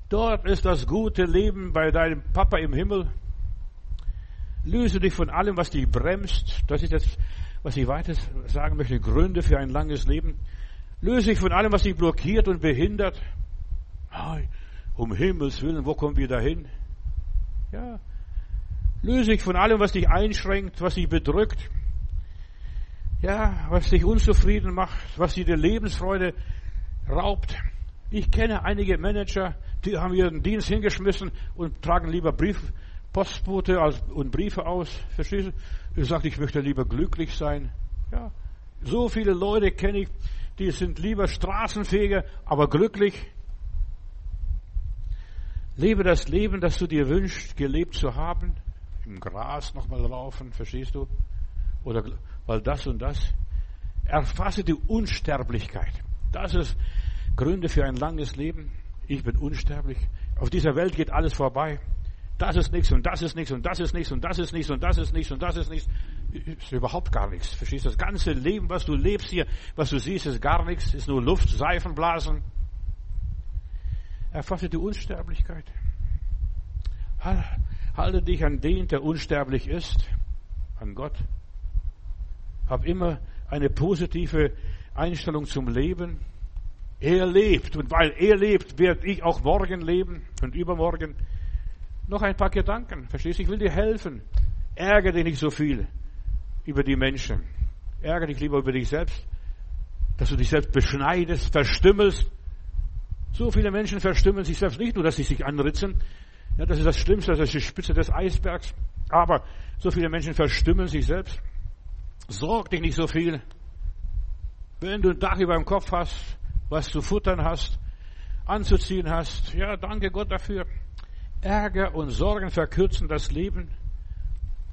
Dort ist das gute Leben bei deinem Papa im Himmel. Löse dich von allem, was dich bremst. Das ist das, was ich weiter sagen möchte. Gründe für ein langes Leben. Löse dich von allem, was dich blockiert und behindert. Um Himmels Willen, wo kommen wir dahin? Ja, Löse dich von allem, was dich einschränkt, was dich bedrückt. Ja, was dich unzufrieden macht, was dir die Lebensfreude raubt. Ich kenne einige Manager, die haben ihren Dienst hingeschmissen und tragen lieber Brief, Postbote und Briefe aus. Verstehst du? Du sagst, ich möchte lieber glücklich sein. Ja. So viele Leute kenne ich, die sind lieber Straßenfeger, aber glücklich. Lebe das Leben, das du dir wünschst, gelebt zu haben im Gras nochmal laufen, verstehst du? Oder weil das und das. Erfasse die Unsterblichkeit. Das ist Gründe für ein langes Leben. Ich bin unsterblich. Auf dieser Welt geht alles vorbei. Das ist nichts und das ist nichts und das ist nichts und das ist nichts und das ist nichts und das ist nichts. Ist überhaupt gar nichts. Verstehst du? Das ganze Leben, was du lebst hier, was du siehst, ist gar nichts, ist nur Luft, Seifenblasen. Erfasse die Unsterblichkeit. Halte dich an den, der unsterblich ist, an Gott. Hab immer eine positive Einstellung zum Leben. Er lebt und weil er lebt, werde ich auch morgen leben und übermorgen. Noch ein paar Gedanken, verstehst du? Ich will dir helfen. Ärgere dich nicht so viel über die Menschen. Ärgere dich lieber über dich selbst, dass du dich selbst beschneidest, verstümmelst. So viele Menschen verstümmeln sich selbst nicht nur, dass sie sich anritzen. Ja, das ist das Schlimmste, das ist die Spitze des Eisbergs. Aber so viele Menschen verstümmeln sich selbst. Sorg dich nicht so viel. Wenn du ein Dach über dem Kopf hast, was zu futtern hast, anzuziehen hast, ja, danke Gott dafür. Ärger und Sorgen verkürzen das Leben.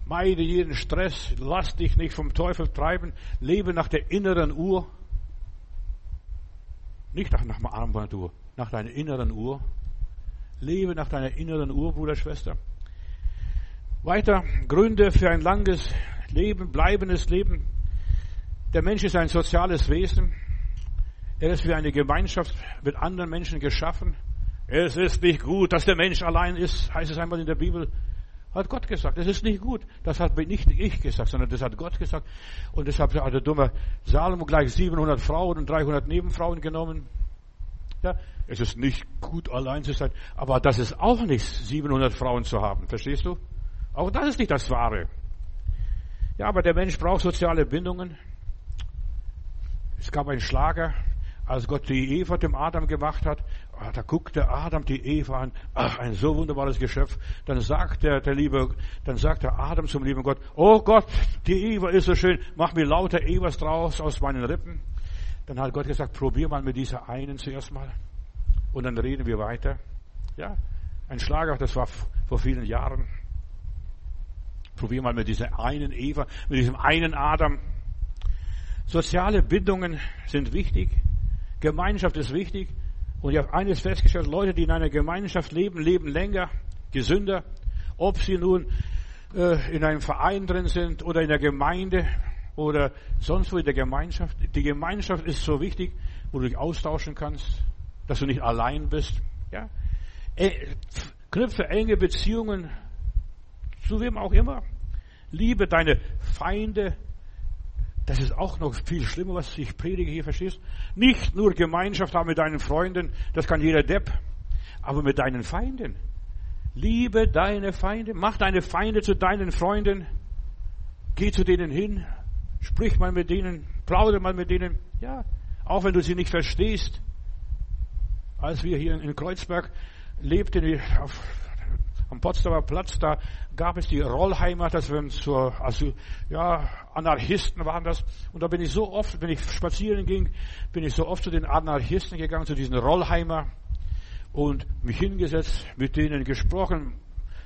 Meide jeden Stress, lass dich nicht vom Teufel treiben, lebe nach der inneren Uhr. Nicht nach, nach der Armbanduhr, nach deiner inneren Uhr. Lebe nach deiner inneren Uhr, Bruder, Schwester. Weiter, Gründe für ein langes Leben, bleibendes Leben. Der Mensch ist ein soziales Wesen. Er ist für eine Gemeinschaft mit anderen Menschen geschaffen. Es ist nicht gut, dass der Mensch allein ist, heißt es einmal in der Bibel. Hat Gott gesagt. Es ist nicht gut. Das hat nicht ich gesagt, sondern das hat Gott gesagt. Und deshalb hat der dumme Salomo gleich 700 Frauen und 300 Nebenfrauen genommen. Ja, es ist nicht gut, allein zu sein. Aber das ist auch nicht, 700 Frauen zu haben. Verstehst du? Auch das ist nicht das Wahre. Ja, aber der Mensch braucht soziale Bindungen. Es gab einen Schlager, als Gott die Eva dem Adam gemacht hat. Da guckte Adam die Eva an. Ach, ein so wunderbares Geschöpf. Dann sagt der, der liebe, dann sagt der Adam zum lieben Gott, oh Gott, die Eva ist so schön, mach mir lauter Evas draus aus meinen Rippen. Dann hat Gott gesagt, probier mal mit dieser einen zuerst mal. Und dann reden wir weiter. Ja, ein Schlager, das war vor vielen Jahren. Probier mal mit dieser einen Eva, mit diesem einen Adam. Soziale Bindungen sind wichtig. Gemeinschaft ist wichtig. Und ich habe eines festgestellt, Leute, die in einer Gemeinschaft leben, leben länger, gesünder. Ob sie nun äh, in einem Verein drin sind oder in der Gemeinde oder sonst wo in der Gemeinschaft. Die Gemeinschaft ist so wichtig, wo du dich austauschen kannst, dass du nicht allein bist. Ja? Knüpfe enge Beziehungen zu wem auch immer. Liebe deine Feinde. Das ist auch noch viel schlimmer, was ich predige hier, verstehst? Nicht nur Gemeinschaft haben mit deinen Freunden, das kann jeder Depp, aber mit deinen Feinden. Liebe deine Feinde, mach deine Feinde zu deinen Freunden, geh zu denen hin, sprich mal mit denen, plaudere mal mit denen, ja, auch wenn du sie nicht verstehst. Als wir hier in Kreuzberg lebten, am Potsdamer Platz, da gab es die Rollheimer, das waren so, also, ja, Anarchisten waren das. Und da bin ich so oft, wenn ich spazieren ging, bin ich so oft zu den Anarchisten gegangen, zu diesen Rollheimer und mich hingesetzt, mit denen gesprochen,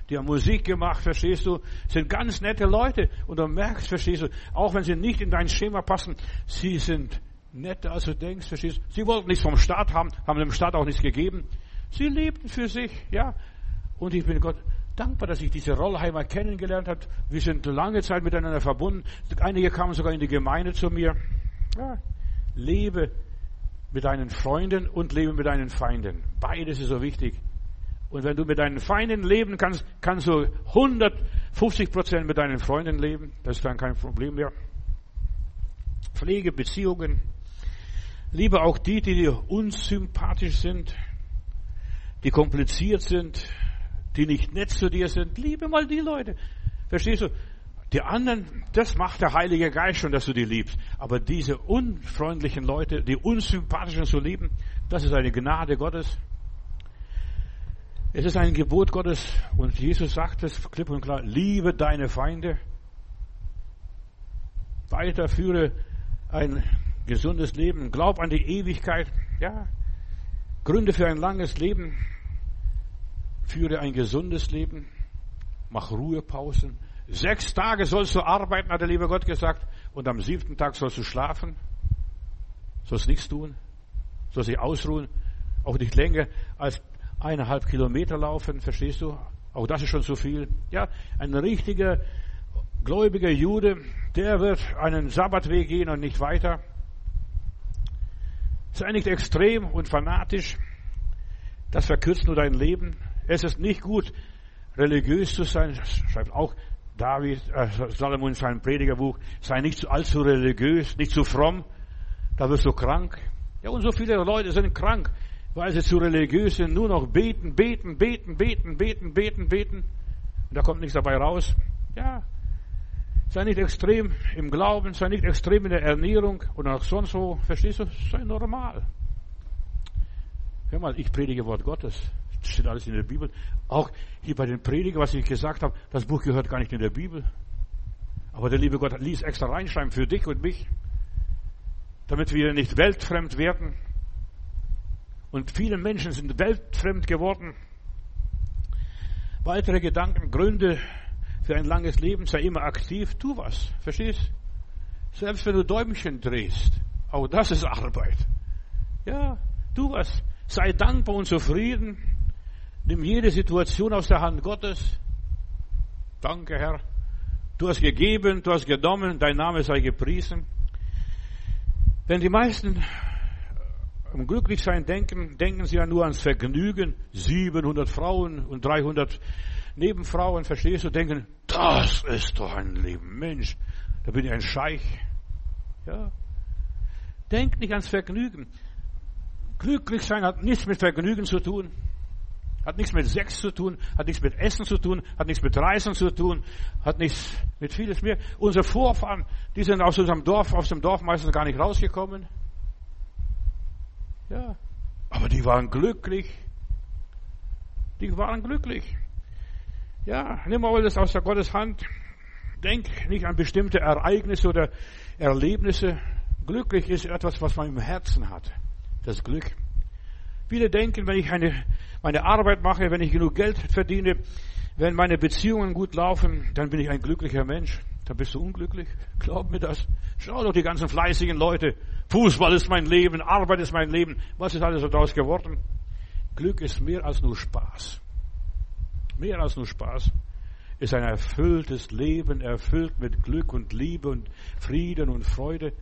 die haben Musik gemacht, verstehst du, sind ganz nette Leute. Und du merkst, verstehst du, auch wenn sie nicht in dein Schema passen, sie sind netter, als du denkst, verstehst du. Sie wollten nichts vom Staat haben, haben dem Staat auch nichts gegeben. Sie lebten für sich, ja. Und ich bin Gott dankbar, dass ich diese Rollheimer kennengelernt habe. Wir sind lange Zeit miteinander verbunden. Einige kamen sogar in die Gemeinde zu mir. Ja, lebe mit deinen Freunden und lebe mit deinen Feinden. Beides ist so wichtig. Und wenn du mit deinen Feinden leben kannst, kannst du 150 Prozent mit deinen Freunden leben. Das ist dann kein Problem mehr. Pflege Beziehungen. Liebe auch die, die dir unsympathisch sind, die kompliziert sind, die nicht nett zu dir sind. Liebe mal die Leute. Verstehst du? Die anderen, das macht der Heilige Geist schon, dass du die liebst. Aber diese unfreundlichen Leute, die unsympathischen zu lieben, das ist eine Gnade Gottes. Es ist ein Gebot Gottes und Jesus sagt es klipp und klar, liebe deine Feinde. Weiterführe ein gesundes Leben. Glaub an die Ewigkeit. Ja. Gründe für ein langes Leben. Führe ein gesundes Leben. Mach Ruhepausen. Sechs Tage sollst du arbeiten, hat der liebe Gott gesagt. Und am siebten Tag sollst du schlafen. Sollst nichts tun. Sollst dich ausruhen. Auch nicht länger als eineinhalb Kilometer laufen. Verstehst du? Auch das ist schon zu viel. Ja, ein richtiger gläubiger Jude, der wird einen Sabbatweg gehen und nicht weiter. Sei nicht extrem und fanatisch. Das verkürzt nur dein Leben. Es ist nicht gut, religiös zu sein. Schreibt auch David, äh, Salomon in seinem Predigerbuch, sei nicht allzu religiös, nicht zu fromm, da wirst du krank. Ja, und so viele Leute sind krank, weil sie zu religiös sind, nur noch beten, beten, beten, beten, beten, beten, beten. Und da kommt nichts dabei raus. Ja. Sei nicht extrem im Glauben, sei nicht extrem in der Ernährung und auch sonst so, verstehst du? Sei normal. Hör mal, ich predige Wort Gottes. Das steht alles in der Bibel. Auch hier bei den Prediger, was ich gesagt habe, das Buch gehört gar nicht in der Bibel. Aber der liebe Gott ließ extra reinschreiben für dich und mich, damit wir nicht weltfremd werden. Und viele Menschen sind weltfremd geworden. Weitere Gedanken, Gründe für ein langes Leben, sei immer aktiv, tu was. Verstehst? Selbst wenn du Däumchen drehst, auch das ist Arbeit. Ja, tu was. Sei dankbar und zufrieden. Nimm jede Situation aus der Hand Gottes. Danke, Herr. Du hast gegeben, du hast genommen, dein Name sei gepriesen. Wenn die meisten um glücklich sein denken, denken sie ja nur ans Vergnügen. 700 Frauen und 300 Nebenfrauen, verstehst du? Denken, das ist doch ein Leben. Mensch, da bin ich ein Scheich. Ja. Denk nicht ans Vergnügen. Glücklich sein hat nichts mit Vergnügen zu tun. Hat nichts mit Sex zu tun, hat nichts mit Essen zu tun, hat nichts mit Reisen zu tun, hat nichts mit vieles mehr. Unsere Vorfahren, die sind aus unserem Dorf, aus dem Dorf meistens gar nicht rausgekommen. Ja. Aber die waren glücklich. Die waren glücklich. Ja, nimm mal das aus der Gottes Hand. Denk nicht an bestimmte Ereignisse oder Erlebnisse. Glücklich ist etwas, was man im Herzen hat. Das Glück. Viele denken, wenn ich eine, meine Arbeit mache, wenn ich genug Geld verdiene, wenn meine Beziehungen gut laufen, dann bin ich ein glücklicher Mensch. Dann bist du unglücklich. Glaub mir das. Schau doch die ganzen fleißigen Leute. Fußball ist mein Leben, Arbeit ist mein Leben. Was ist alles daraus geworden? Glück ist mehr als nur Spaß. Mehr als nur Spaß. Ist ein erfülltes Leben, erfüllt mit Glück und Liebe und Frieden und Freude.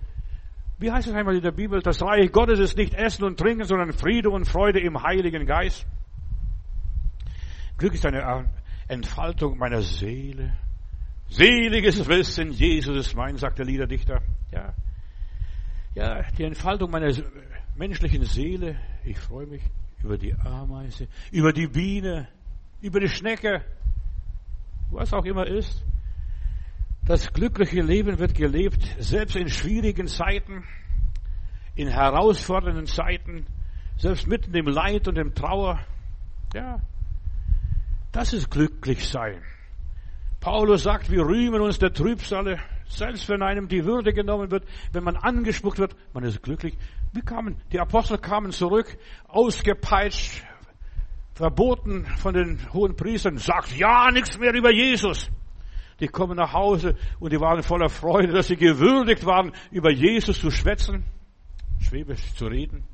Wie heißt es einmal in der Bibel? Das Reich Gottes ist nicht Essen und Trinken, sondern Friede und Freude im Heiligen Geist. Glück ist eine Entfaltung meiner Seele. Seliges Wissen, Jesus ist mein, sagt der Liederdichter. Ja. Ja, die Entfaltung meiner menschlichen Seele. Ich freue mich über die Ameise, über die Biene, über die Schnecke, was auch immer ist. Das glückliche Leben wird gelebt, selbst in schwierigen Zeiten, in herausfordernden Zeiten, selbst mitten im Leid und im Trauer. Ja, das ist glücklich sein. Paulus sagt, wir rühmen uns der Trübsale, selbst wenn einem die Würde genommen wird, wenn man angespuckt wird, man ist glücklich. Wie kamen, die Apostel kamen zurück, ausgepeitscht, verboten von den hohen Priestern, sagt ja nichts mehr über Jesus. Die kommen nach Hause und die waren voller Freude, dass sie gewürdigt waren, über Jesus zu schwätzen, schwäbisch zu reden.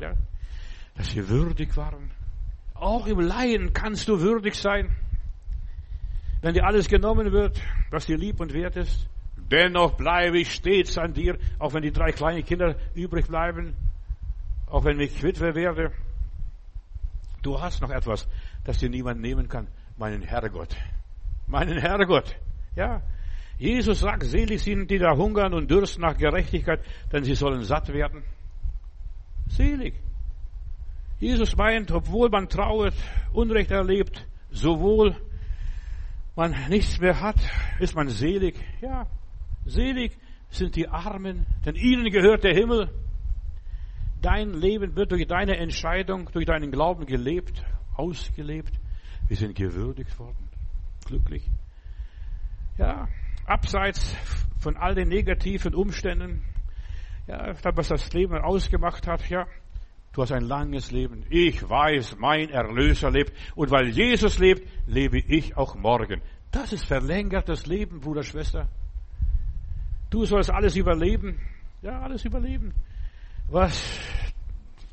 Ja, dass sie würdig waren. Auch im Laien kannst du würdig sein. Wenn dir alles genommen wird, was dir lieb und wert ist, dennoch bleibe ich stets an dir, auch wenn die drei kleinen Kinder übrig bleiben, auch wenn ich Witwe werde. Du hast noch etwas, das dir niemand nehmen kann, meinen Herrgott meinen Herrgott. Ja. Jesus sagt, selig sind die da hungern und dürsten nach Gerechtigkeit, denn sie sollen satt werden. Selig. Jesus meint, obwohl man trauert, Unrecht erlebt, sowohl man nichts mehr hat, ist man selig. Ja, selig sind die Armen, denn ihnen gehört der Himmel. Dein Leben wird durch deine Entscheidung, durch deinen Glauben gelebt, ausgelebt. Wir sind gewürdigt worden glücklich. Ja, abseits von all den negativen Umständen, ja, was das Leben ausgemacht hat, ja, du hast ein langes Leben. Ich weiß, mein Erlöser lebt. Und weil Jesus lebt, lebe ich auch morgen. Das ist verlängertes Leben, Bruder, Schwester. Du sollst alles überleben. Ja, alles überleben. Was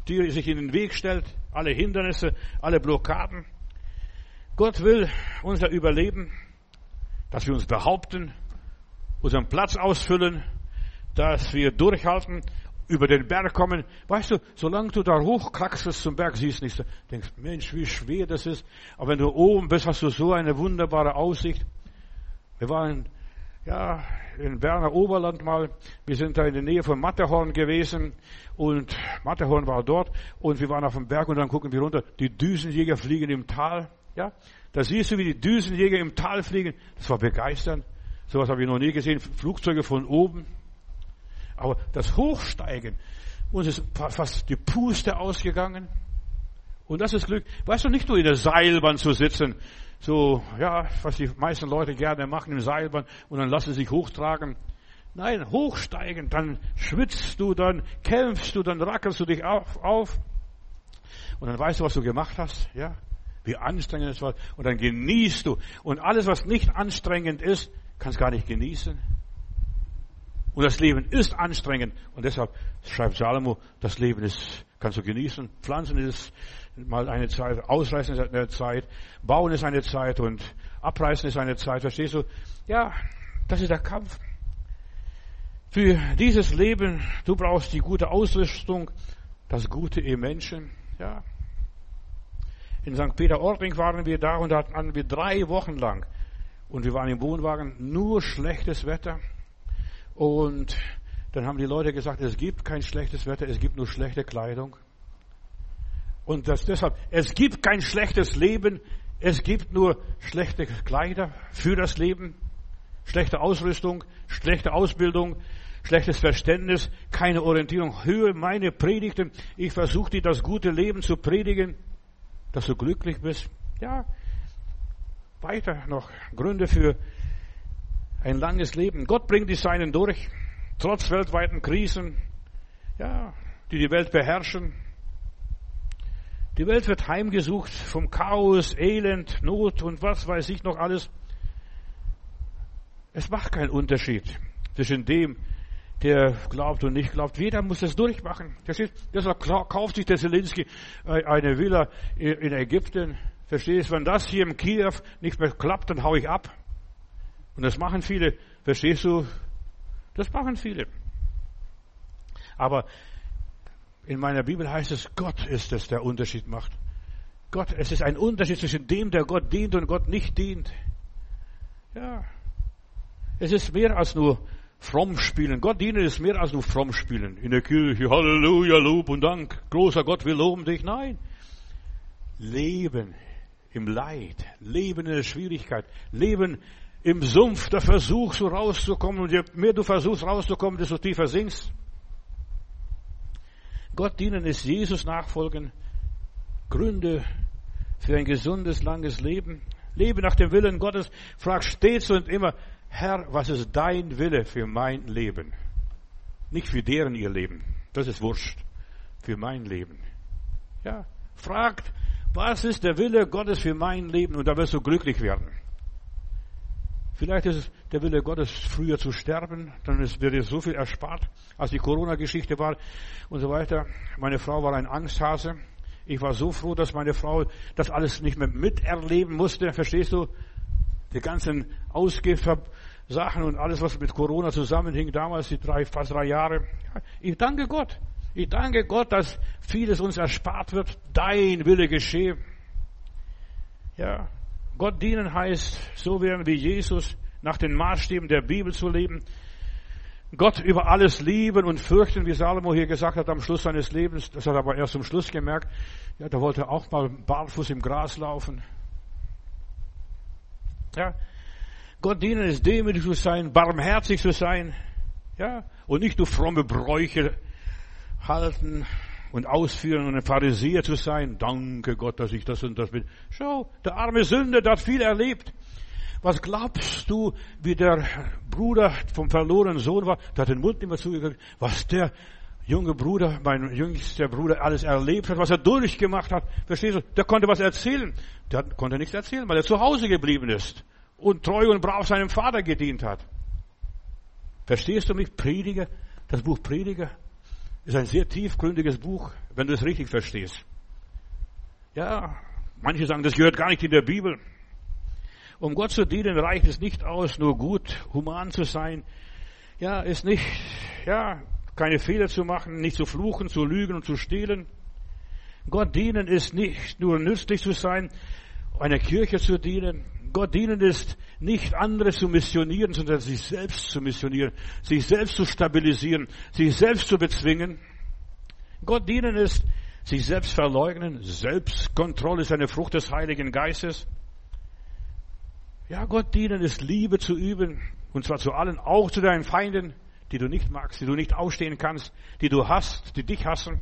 dir sich in den Weg stellt, alle Hindernisse, alle Blockaden. Gott will unser Überleben, dass wir uns behaupten, unseren Platz ausfüllen, dass wir durchhalten, über den Berg kommen. Weißt du, solange du da hochkraxelst zum Berg, siehst du nicht, denkst, Mensch, wie schwer das ist. Aber wenn du oben bist, hast du so eine wunderbare Aussicht. Wir waren ja in Berner Oberland mal. Wir sind da in der Nähe von Matterhorn gewesen und Matterhorn war dort und wir waren auf dem Berg und dann gucken wir runter. Die Düsenjäger fliegen im Tal. Ja, da siehst du, wie die Düsenjäger im Tal fliegen. Das war begeisternd. Sowas habe ich noch nie gesehen. Flugzeuge von oben. Aber das Hochsteigen, uns ist fast die Puste ausgegangen. Und das ist Glück. Weißt du, nicht nur in der Seilbahn zu sitzen, so, ja, was die meisten Leute gerne machen im Seilbahn und dann lassen sie sich hochtragen. Nein, hochsteigen, dann schwitzt du, dann kämpfst du, dann rackelst du dich auf, auf. Und dann weißt du, was du gemacht hast, ja? Wie anstrengend es war. Und dann genießt du. Und alles, was nicht anstrengend ist, kannst gar nicht genießen. Und das Leben ist anstrengend. Und deshalb schreibt Salomo, das Leben ist, kannst du genießen. Pflanzen ist mal eine Zeit, ausreißen ist eine Zeit, bauen ist eine Zeit und abreißen ist eine Zeit. Verstehst du? Ja, das ist der Kampf. Für dieses Leben, du brauchst die gute Ausrüstung, das Gute im Menschen, ja. In St. Peter-Ording waren wir da und da hatten wir drei Wochen lang und wir waren im Wohnwagen, nur schlechtes Wetter. Und dann haben die Leute gesagt, es gibt kein schlechtes Wetter, es gibt nur schlechte Kleidung. Und das deshalb, es gibt kein schlechtes Leben, es gibt nur schlechte Kleider für das Leben, schlechte Ausrüstung, schlechte Ausbildung, schlechtes Verständnis, keine Orientierung. Höhe meine Predigten. Ich versuche dir das gute Leben zu predigen, dass du glücklich bist. Ja, weiter noch Gründe für ein langes Leben. Gott bringt die Seinen durch, trotz weltweiten Krisen, ja, die die Welt beherrschen. Die Welt wird heimgesucht vom Chaos, Elend, Not und was weiß ich noch alles. Es macht keinen Unterschied zwischen dem, der glaubt und nicht glaubt. Jeder muss es durchmachen. Deshalb kauft sich der Zelensky eine Villa in Ägypten. Verstehst? Wenn das hier im Kiew nicht mehr klappt, dann hau ich ab. Und das machen viele. Verstehst du? Das machen viele. Aber in meiner Bibel heißt es, Gott ist es, der Unterschied macht. Gott, es ist ein Unterschied zwischen dem, der Gott dient und Gott nicht dient. Ja. Es ist mehr als nur fromm spielen. Gott dienen ist mehr als nur fromm spielen. In der Kirche, Halleluja, Lob und Dank. Großer Gott, wir loben dich. Nein. Leben im Leid. Leben in der Schwierigkeit. Leben im Sumpf, da versuchst du rauszukommen. Und je mehr du versuchst rauszukommen, desto tiefer sinkst. Gott dienen ist Jesus nachfolgen. Gründe für ein gesundes, langes Leben. Lebe nach dem Willen Gottes. Frag stets und immer, Herr, was ist dein Wille für mein Leben? Nicht für deren ihr Leben. Das ist wurscht. Für mein Leben. Ja. Fragt, was ist der Wille Gottes für mein Leben? Und da wirst du glücklich werden. Vielleicht ist es der Wille Gottes, früher zu sterben, dann wird dir so viel erspart, als die Corona-Geschichte war und so weiter. Meine Frau war ein Angsthase. Ich war so froh, dass meine Frau das alles nicht mehr miterleben musste. Verstehst du? Die ganzen Ausgiftssachen und alles, was mit Corona zusammenhing, damals die drei, fast drei Jahre. Ich danke Gott. Ich danke Gott, dass vieles uns erspart wird. Dein Wille geschehe. Ja, Gott dienen heißt, so werden wie Jesus nach den Maßstäben der Bibel zu leben. Gott über alles lieben und fürchten, wie Salomo hier gesagt hat am Schluss seines Lebens. Das hat er aber erst zum Schluss gemerkt. Ja, da wollte er auch mal barfuß im Gras laufen. Ja, Gott dienen ist demütig zu sein, barmherzig zu sein. Ja, und nicht nur fromme Bräuche halten und ausführen und ein Pharisäer zu sein. Danke Gott, dass ich das und das bin. Schau, der arme Sünder, der hat viel erlebt. Was glaubst du, wie der Bruder vom verlorenen Sohn war? Der hat den Mund immer zugekriegt. Was der junge Bruder, mein jüngster Bruder alles erlebt hat, was er durchgemacht hat. Verstehst du? Der konnte was erzählen. Der konnte nichts erzählen, weil er zu Hause geblieben ist und treu und brav seinem Vater gedient hat. Verstehst du mich? Prediger, das Buch Prediger, ist ein sehr tiefgründiges Buch, wenn du es richtig verstehst. Ja, manche sagen, das gehört gar nicht in der Bibel. Um Gott zu dienen, reicht es nicht aus, nur gut, human zu sein. Ja, ist nicht, ja, keine Fehler zu machen, nicht zu fluchen, zu lügen und zu stehlen. Gott dienen ist nicht nur nützlich zu sein, einer Kirche zu dienen. Gott dienen ist nicht andere zu missionieren, sondern sich selbst zu missionieren, sich selbst zu stabilisieren, sich selbst zu bezwingen. Gott dienen ist sich selbst verleugnen. Selbstkontrolle ist eine Frucht des Heiligen Geistes. Ja, Gott dienen ist Liebe zu üben. Und zwar zu allen, auch zu deinen Feinden, die du nicht magst, die du nicht ausstehen kannst, die du hast, die dich hassen.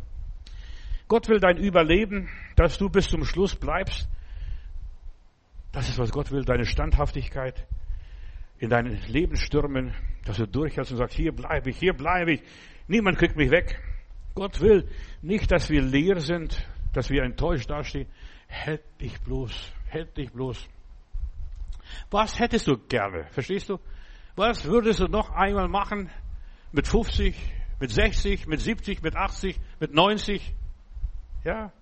Gott will dein Überleben, dass du bis zum Schluss bleibst. Das ist, was Gott will, deine Standhaftigkeit in deinen Lebensstürmen, dass du durchhältst und sagst, hier bleibe ich, hier bleibe ich. Niemand kriegt mich weg. Gott will nicht, dass wir leer sind, dass wir enttäuscht dastehen. Hätte ich bloß, hätte ich bloß. Was hättest du gerne? Verstehst du? Was würdest du noch einmal machen mit 50, mit 60, mit 70, mit 80, mit 90? Ja.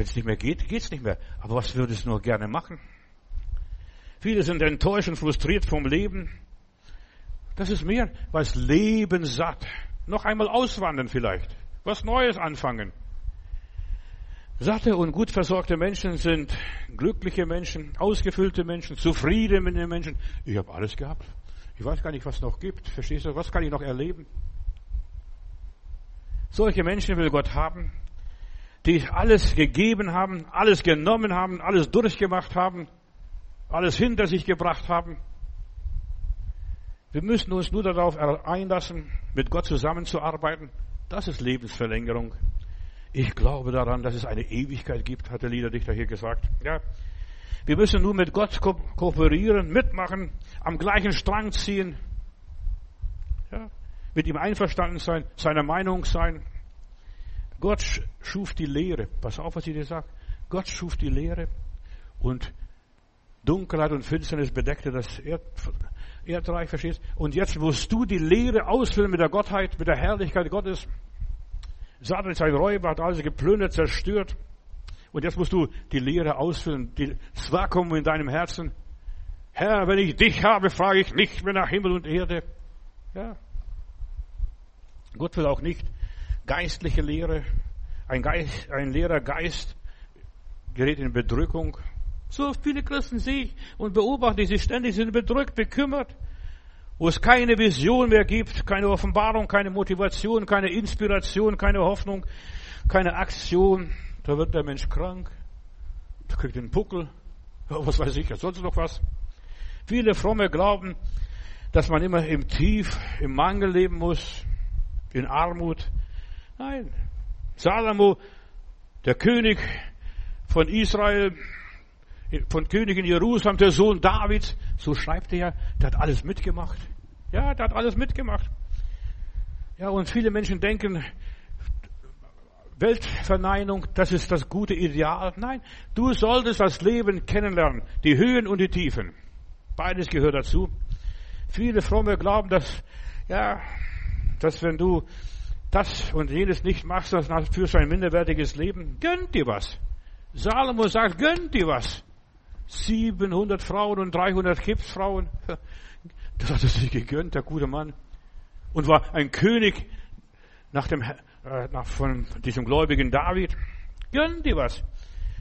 Wenn es nicht mehr geht, geht es nicht mehr. Aber was würdest du noch gerne machen? Viele sind enttäuscht und frustriert vom Leben. Das ist mehr, was Leben satt. Noch einmal auswandern vielleicht. Was Neues anfangen. Satte und gut versorgte Menschen sind glückliche Menschen, ausgefüllte Menschen, zufriedene Menschen. Ich habe alles gehabt. Ich weiß gar nicht, was es noch gibt. Verstehst du? Was kann ich noch erleben? Solche Menschen will Gott haben, die alles gegeben haben, alles genommen haben, alles durchgemacht haben, alles hinter sich gebracht haben. Wir müssen uns nur darauf einlassen, mit Gott zusammenzuarbeiten. Das ist Lebensverlängerung. Ich glaube daran, dass es eine Ewigkeit gibt, hat der Liederdichter hier gesagt. Ja. Wir müssen nur mit Gott ko kooperieren, mitmachen, am gleichen Strang ziehen. Ja. Mit ihm einverstanden sein, seiner Meinung sein. Gott schuf die Lehre. Pass auf, was ich dir sage. Gott schuf die Lehre und Dunkelheit und Finsternis bedeckte das Erd Erdreich, verstehst? Und jetzt musst du die Lehre ausfüllen mit der Gottheit, mit der Herrlichkeit Gottes. Satan ist ein Räuber, hat alles geplündert, zerstört. Und jetzt musst du die Lehre ausfüllen, die Zwakum in deinem Herzen. Herr, wenn ich dich habe, frage ich nicht mehr nach Himmel und Erde. Ja. Gott will auch nicht geistliche Lehre. Ein, Geist, ein leerer Geist gerät in Bedrückung. So viele Christen sehe ich und beobachte, sie ständig sind bedrückt, bekümmert, wo es keine Vision mehr gibt, keine Offenbarung, keine Motivation, keine Inspiration, keine Hoffnung, keine Aktion. Da wird der Mensch krank, da kriegt den Puckel, was weiß ich, sonst noch was. Viele Fromme glauben, dass man immer im Tief, im Mangel leben muss, in Armut. Nein. Salomo, der König von Israel, von König in Jerusalem, der Sohn Davids, so schreibt er der hat alles mitgemacht. Ja, der hat alles mitgemacht. Ja, und viele Menschen denken, Weltverneinung, das ist das gute Ideal. Nein, du solltest das Leben kennenlernen, die Höhen und die Tiefen. Beides gehört dazu. Viele Fromme glauben, dass, ja, dass wenn du das und jenes nicht machst, das du ein minderwertiges Leben. Gönnt dir was. Salomo sagt, gönnt dir was. 700 Frauen und 300 Kipsfrauen. Das hat er sich gegönnt, der gute Mann. Und war ein König nach dem, äh, nach, von diesem gläubigen David. Gönn dir was.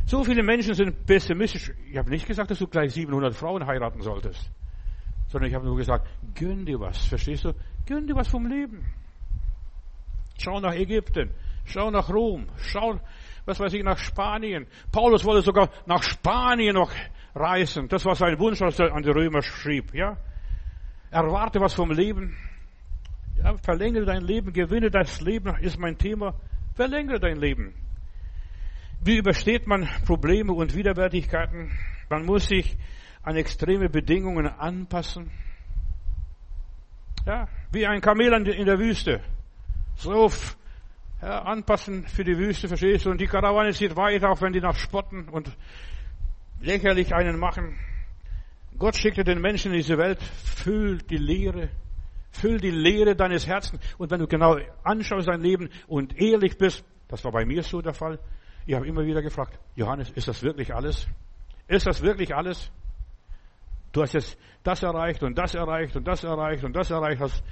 So viele Menschen sind pessimistisch. Ich habe nicht gesagt, dass du gleich 700 Frauen heiraten solltest. Sondern ich habe nur gesagt, gönn dir was. Verstehst du? Gönn dir was vom Leben. Schau nach Ägypten. Schau nach Rom. Schau, was weiß ich, nach Spanien. Paulus wollte sogar nach Spanien noch reisen. Das war sein Wunsch, als er an die Römer schrieb, ja. Erwarte was vom Leben. Ja, verlängere dein Leben, gewinne das Leben, ist mein Thema. Verlängere dein Leben. Wie übersteht man Probleme und Widerwärtigkeiten? Man muss sich an extreme Bedingungen anpassen. Ja, wie ein Kamel in der Wüste. So ja, anpassen für die Wüste, verstehst du? Und die Karawane zieht weiter, auch wenn die nach spotten und lächerlich einen machen. Gott schickte den Menschen in diese Welt, füll die Leere, füll die Leere deines Herzens. Und wenn du genau anschaust dein Leben und ehrlich bist, das war bei mir so der Fall, ich habe immer wieder gefragt, Johannes, ist das wirklich alles? Ist das wirklich alles? Du hast jetzt das erreicht und das erreicht und das erreicht und das erreicht, hast,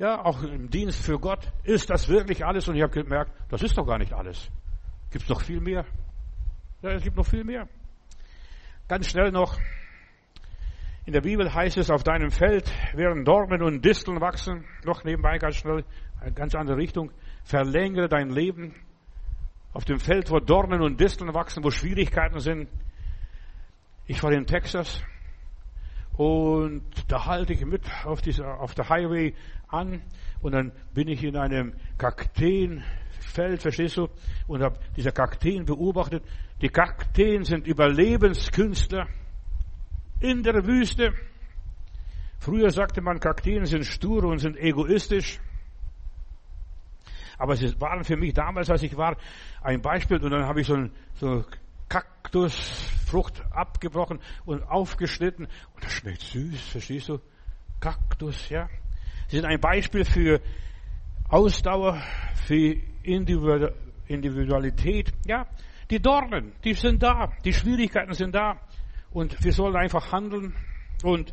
ja, auch im Dienst für Gott. Ist das wirklich alles? Und ich habe gemerkt, das ist doch gar nicht alles. Gibt es noch viel mehr? Ja, es gibt noch viel mehr. Ganz schnell noch. In der Bibel heißt es, auf deinem Feld werden Dornen und Disteln wachsen. Noch nebenbei ganz schnell, eine ganz andere Richtung. Verlängere dein Leben. Auf dem Feld, wo Dornen und Disteln wachsen, wo Schwierigkeiten sind. Ich war in Texas und da halte ich mit auf, dieser, auf der Highway an und dann bin ich in einem Kakteenfeld, verstehst du, und habe diese Kakteen beobachtet. Die Kakteen sind Überlebenskünstler in der Wüste. Früher sagte man, Kakteen sind stur und sind egoistisch. Aber sie waren für mich damals, als ich war, ein Beispiel. Und dann habe ich so ein so Kaktusfrucht abgebrochen und aufgeschnitten. Und das schmeckt süß, verstehst du? Kaktus, ja. Sie sind ein Beispiel für Ausdauer, für Individualität. Ja, die Dornen, die sind da, die Schwierigkeiten sind da. Und wir sollen einfach handeln und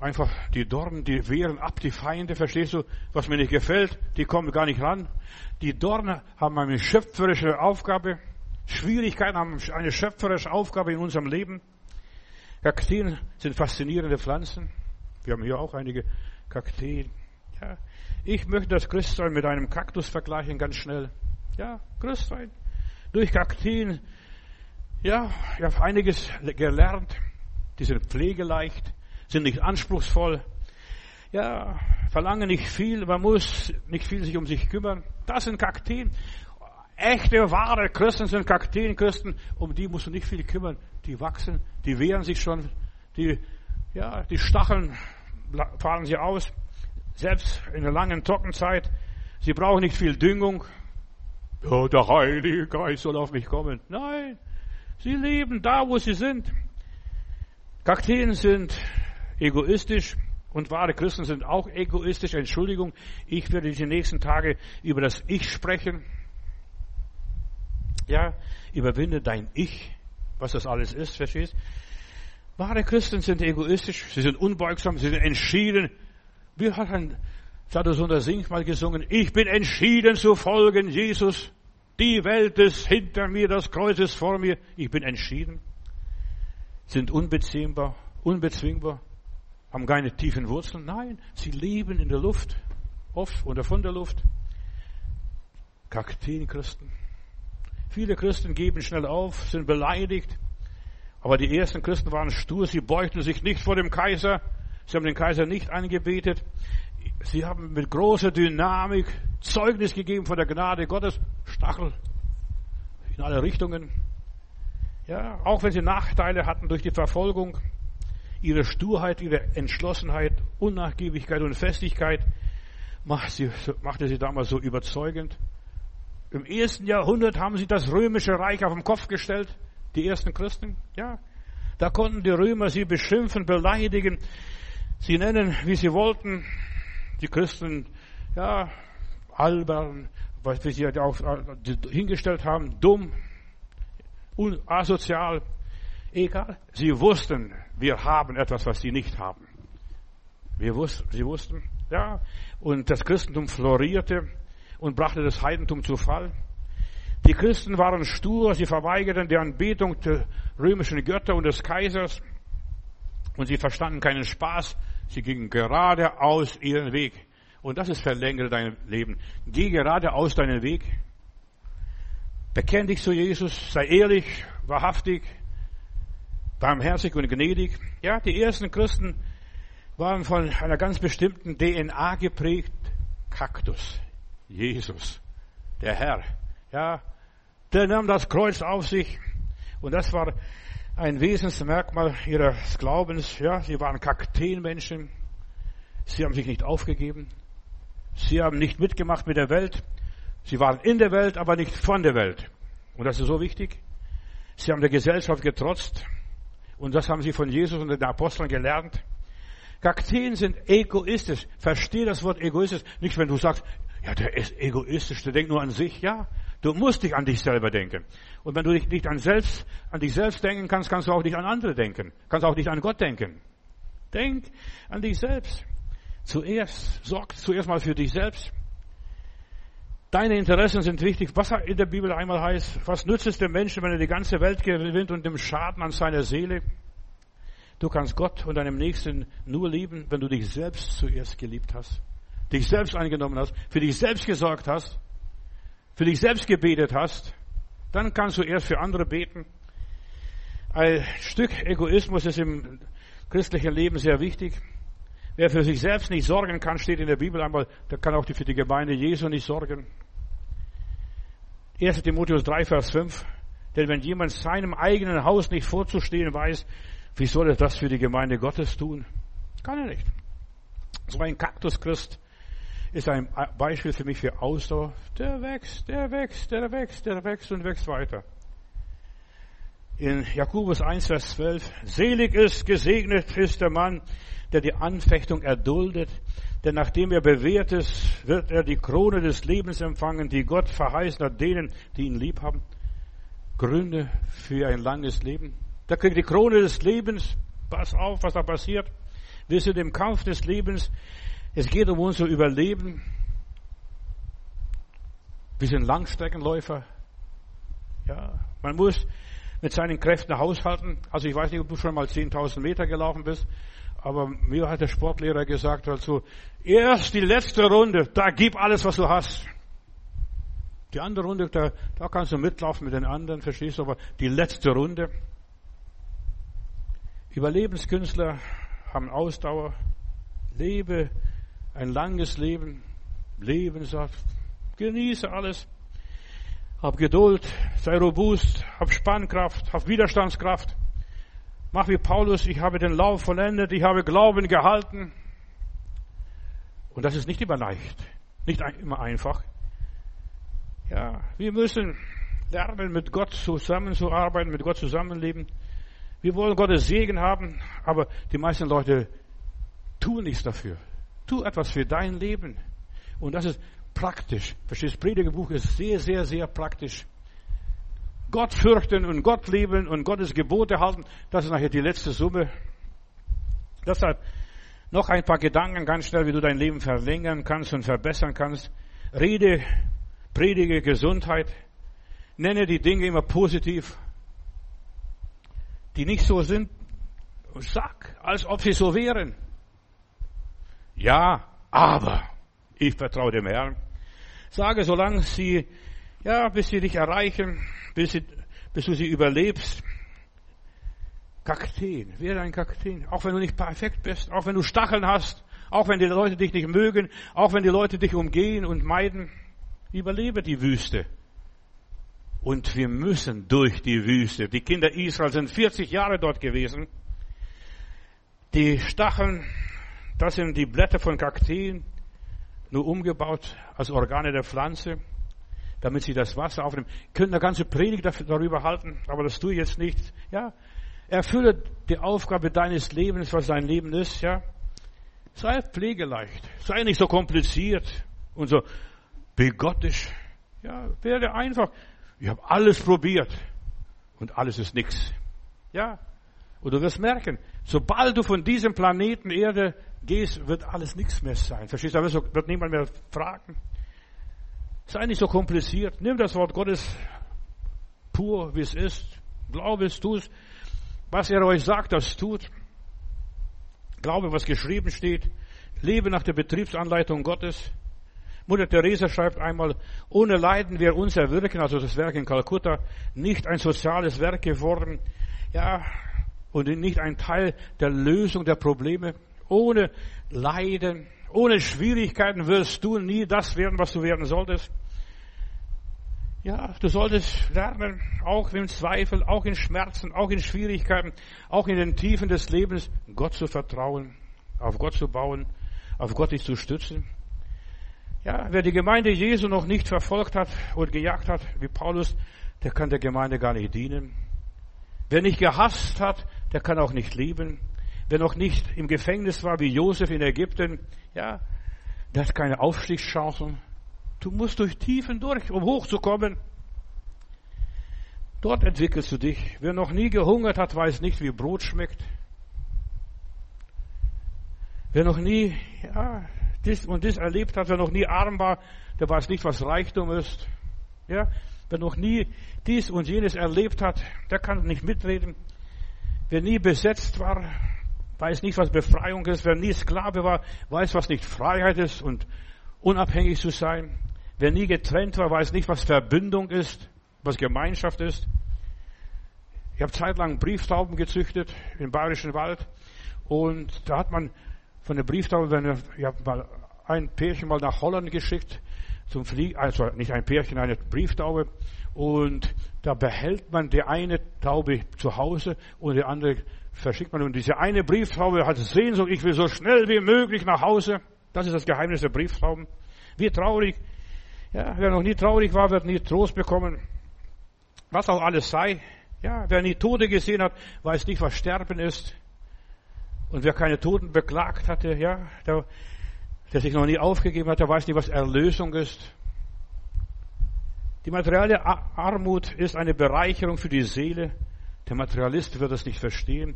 einfach die Dornen, die wehren ab, die Feinde, verstehst du, was mir nicht gefällt, die kommen gar nicht ran. Die Dornen haben eine schöpferische Aufgabe. Schwierigkeiten haben eine schöpferische Aufgabe in unserem Leben. Kakteen sind faszinierende Pflanzen. Wir haben hier auch einige Kakteen. Ja, ich möchte das Christsein mit einem Kaktus vergleichen, ganz schnell. Ja, Christsein. Durch Kakteen. Ja, ich habe einiges gelernt. Die sind pflegeleicht, sind nicht anspruchsvoll. Ja, verlangen nicht viel, man muss nicht viel sich um sich kümmern. Das sind Kakteen. Echte, wahre Christen sind Kakteenchristen, um die musst du nicht viel kümmern. Die wachsen, die wehren sich schon, die, ja, die Stacheln fahren sie aus. Selbst in der langen Trockenzeit. Sie brauchen nicht viel Düngung. Ja, der Heilige Geist soll auf mich kommen. Nein, sie leben da, wo sie sind. Kakteen sind egoistisch und wahre Christen sind auch egoistisch. Entschuldigung, ich werde die nächsten Tage über das Ich sprechen. Ja, überwinde dein Ich, was das alles ist, verstehst? Wahre Christen sind egoistisch, sie sind unbeugsam, sie sind entschieden, wie hat ein Sadhusunder Singh mal gesungen? Ich bin entschieden zu folgen, Jesus. Die Welt ist hinter mir, das Kreuz ist vor mir. Ich bin entschieden. Sind unbeziehbar, unbezwingbar, haben keine tiefen Wurzeln. Nein, sie leben in der Luft, auf oder von der Luft. Kakteenchristen. Viele Christen geben schnell auf, sind beleidigt. Aber die ersten Christen waren stur, sie beugten sich nicht vor dem Kaiser, Sie haben den Kaiser nicht angebetet. Sie haben mit großer Dynamik Zeugnis gegeben von der Gnade Gottes. Stachel in alle Richtungen. Ja, auch wenn sie Nachteile hatten durch die Verfolgung, ihre Sturheit, ihre Entschlossenheit, Unnachgiebigkeit und Festigkeit machte sie damals so überzeugend. Im ersten Jahrhundert haben sie das römische Reich auf den Kopf gestellt, die ersten Christen. Ja, da konnten die Römer sie beschimpfen, beleidigen sie nennen, wie sie wollten, die Christen, ja, albern, was wir sie auch hingestellt haben, dumm, asozial, egal. Sie wussten, wir haben etwas, was sie nicht haben. Wir wussten, sie wussten, ja, und das Christentum florierte und brachte das Heidentum zu Fall. Die Christen waren stur, sie verweigerten die Anbetung der römischen Götter und des Kaisers und sie verstanden keinen Spaß Sie gingen geradeaus ihren Weg. Und das ist verlängere dein Leben. Geh geradeaus deinen Weg. Bekenn dich zu Jesus. Sei ehrlich, wahrhaftig, barmherzig und gnädig. Ja, die ersten Christen waren von einer ganz bestimmten DNA geprägt. Kaktus. Jesus. Der Herr. Ja, der nahm das Kreuz auf sich. Und das war ein Wesensmerkmal ihres Glaubens. Ja, sie waren Kakteenmenschen. Sie haben sich nicht aufgegeben. Sie haben nicht mitgemacht mit der Welt. Sie waren in der Welt, aber nicht von der Welt. Und das ist so wichtig. Sie haben der Gesellschaft getrotzt. Und das haben sie von Jesus und den Aposteln gelernt. Kakteen sind egoistisch. Verstehe das Wort egoistisch. Nicht, wenn du sagst, ja, der ist egoistisch, der denkt nur an sich. Ja, Du musst dich an dich selber denken. Und wenn du dich nicht an, selbst, an dich selbst denken kannst, kannst du auch nicht an andere denken. Kannst auch nicht an Gott denken. Denk an dich selbst. Zuerst, sorg zuerst mal für dich selbst. Deine Interessen sind wichtig. Was in der Bibel einmal heißt, was nützt es dem Menschen, wenn er die ganze Welt gewinnt und dem Schaden an seiner Seele? Du kannst Gott und deinem Nächsten nur lieben, wenn du dich selbst zuerst geliebt hast, dich selbst angenommen hast, für dich selbst gesorgt hast, für dich selbst gebetet hast. Dann kannst du erst für andere beten. Ein Stück Egoismus ist im christlichen Leben sehr wichtig. Wer für sich selbst nicht sorgen kann, steht in der Bibel einmal, der kann auch für die Gemeinde Jesu nicht sorgen. 1 Timotheus 3, Vers 5. Denn wenn jemand seinem eigenen Haus nicht vorzustehen weiß, wie soll er das für die Gemeinde Gottes tun? Kann er nicht. So ein Kaktuschrist ist ein Beispiel für mich für Ausdauer. Der wächst, der wächst, der wächst, der wächst und wächst weiter. In Jakobus 1, Vers 12. Selig ist, gesegnet ist der Mann, der die Anfechtung erduldet, denn nachdem er bewährt ist, wird er die Krone des Lebens empfangen, die Gott verheißen hat denen, die ihn lieb haben. Gründe für ein langes Leben. Da kriegt die Krone des Lebens. Pass auf, was da passiert. Wir sind im Kampf des Lebens. Es geht um unser Überleben. Wir sind Langstreckenläufer. Ja, man muss mit seinen Kräften haushalten. Also ich weiß nicht, ob du schon mal 10.000 Meter gelaufen bist. Aber mir hat der Sportlehrer gesagt, also, erst die letzte Runde, da gib alles, was du hast. Die andere Runde, da, da kannst du mitlaufen mit den anderen, verstehst du, aber die letzte Runde. Überlebenskünstler haben Ausdauer, lebe ein langes Leben, Leben sagt, genieße alles, hab Geduld, sei robust, hab Spannkraft, hab Widerstandskraft. Mach wie Paulus, ich habe den Lauf vollendet, ich habe Glauben gehalten. Und das ist nicht immer leicht, nicht immer einfach. Ja, wir müssen lernen, mit Gott zusammenzuarbeiten, mit Gott zusammenleben. Wir wollen Gottes Segen haben, aber die meisten Leute tun nichts dafür. Tu etwas für dein Leben. Und das ist praktisch. Verstehst, Predigerbuch ist sehr, sehr, sehr praktisch. Gott fürchten und Gott lieben und Gottes Gebote halten, das ist nachher die letzte Summe. Deshalb noch ein paar Gedanken ganz schnell, wie du dein Leben verlängern kannst und verbessern kannst. Rede, predige Gesundheit. Nenne die Dinge immer positiv, die nicht so sind. Sag, als ob sie so wären. Ja, aber ich vertraue dem Herrn. Sage, solange sie, ja, bis sie dich erreichen, bis, sie, bis du sie überlebst. Kakteen, werde ein Kakteen. Auch wenn du nicht perfekt bist, auch wenn du Stacheln hast, auch wenn die Leute dich nicht mögen, auch wenn die Leute dich umgehen und meiden, überlebe die Wüste. Und wir müssen durch die Wüste. Die Kinder Israel sind 40 Jahre dort gewesen. Die Stacheln, das sind die Blätter von Kakteen, nur umgebaut als Organe der Pflanze damit sie das Wasser aufnehmen. Können eine ganze Predigt darüber halten, aber das tue ich jetzt nicht. Ja, erfülle die Aufgabe deines Lebens, was dein Leben ist. Ja, sei pflegeleicht, sei nicht so kompliziert und so bigottisch. Ja, werde einfach. Ich habe alles probiert und alles ist nichts. Ja, und du wirst merken, sobald du von diesem Planeten Erde gehst, wird alles nichts mehr sein. Verstehst du? Da wird niemand mehr fragen. Sei nicht so kompliziert. Nimm das Wort Gottes pur, wie es ist. Glaube es, tu es. Was er euch sagt, das tut. Glaube, was geschrieben steht. Lebe nach der Betriebsanleitung Gottes. Mutter Teresa schreibt einmal, ohne Leiden wäre unser Wirken, also das Werk in Kalkutta, nicht ein soziales Werk geworden. Ja, und nicht ein Teil der Lösung der Probleme. Ohne Leiden, ohne Schwierigkeiten wirst du nie das werden, was du werden solltest. Ja, du solltest lernen, auch im Zweifel, auch in Schmerzen, auch in Schwierigkeiten, auch in den Tiefen des Lebens, Gott zu vertrauen, auf Gott zu bauen, auf Gott dich zu stützen. Ja, wer die Gemeinde Jesu noch nicht verfolgt hat und gejagt hat, wie Paulus, der kann der Gemeinde gar nicht dienen. Wer nicht gehasst hat, der kann auch nicht lieben. Wer noch nicht im Gefängnis war wie Josef in Ägypten, ja, der hat keine Aufstiegschancen. Du musst durch Tiefen durch, um hochzukommen. Dort entwickelst du dich. Wer noch nie gehungert hat, weiß nicht, wie Brot schmeckt. Wer noch nie, ja, dies und dies erlebt hat, wer noch nie arm war, der weiß nicht, was Reichtum ist. Ja, wer noch nie dies und jenes erlebt hat, der kann nicht mitreden. Wer nie besetzt war, weiß nicht, was Befreiung ist. Wer nie Sklave war, weiß, was nicht Freiheit ist und unabhängig zu sein. Wer nie getrennt war, weiß nicht, was Verbindung ist, was Gemeinschaft ist. Ich habe zeitlang Brieftauben gezüchtet im Bayerischen Wald und da hat man von der Brieftaube, wenn ich habe mal ein Pärchen mal nach Holland geschickt zum Fliegen, also nicht ein Pärchen, eine Brieftaube und da behält man die eine Taube zu Hause und die andere verschickt man. Und diese eine Brieftaube hat Sehnsucht, ich will so schnell wie möglich nach Hause. Das ist das Geheimnis der Brieftauben. Wie traurig. Ja, wer noch nie traurig war, wird nie Trost bekommen. Was auch alles sei. Ja, wer nie Tode gesehen hat, weiß nicht, was Sterben ist. Und wer keine Toten beklagt hatte, ja, der, der sich noch nie aufgegeben hat, der weiß nicht, was Erlösung ist. Die materielle Armut ist eine Bereicherung für die Seele. Der Materialist wird das nicht verstehen.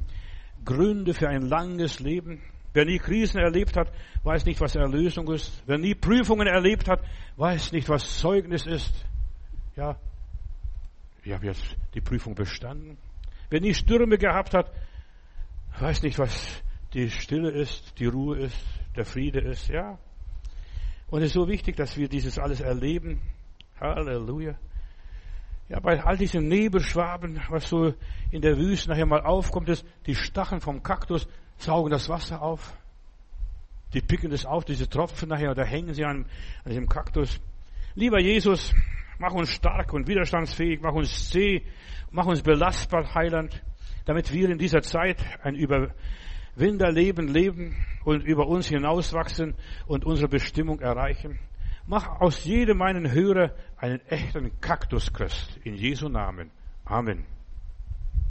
Gründe für ein langes Leben. Wer nie Krisen erlebt hat, weiß nicht, was Erlösung ist. Wer nie Prüfungen erlebt hat, weiß nicht, was Zeugnis ist. Ja, ich habe jetzt die Prüfung bestanden. Wer nie Stürme gehabt hat, weiß nicht, was die Stille ist, die Ruhe ist, der Friede ist. Ja. Und es ist so wichtig, dass wir dieses alles erleben. Halleluja. Ja, bei all diesen Nebelschwaben, was so in der Wüste nachher mal aufkommt, ist, die Stacheln vom Kaktus saugen das Wasser auf. Die picken das auf, diese Tropfen nachher, da hängen sie an, an diesem Kaktus. Lieber Jesus, mach uns stark und widerstandsfähig, mach uns zäh, mach uns belastbar, Heiland, damit wir in dieser Zeit ein Überwinderleben leben und über uns hinauswachsen und unsere Bestimmung erreichen. Mach aus jedem meinen Hörer einen echten Kaktuschrist. In Jesu Namen. Amen.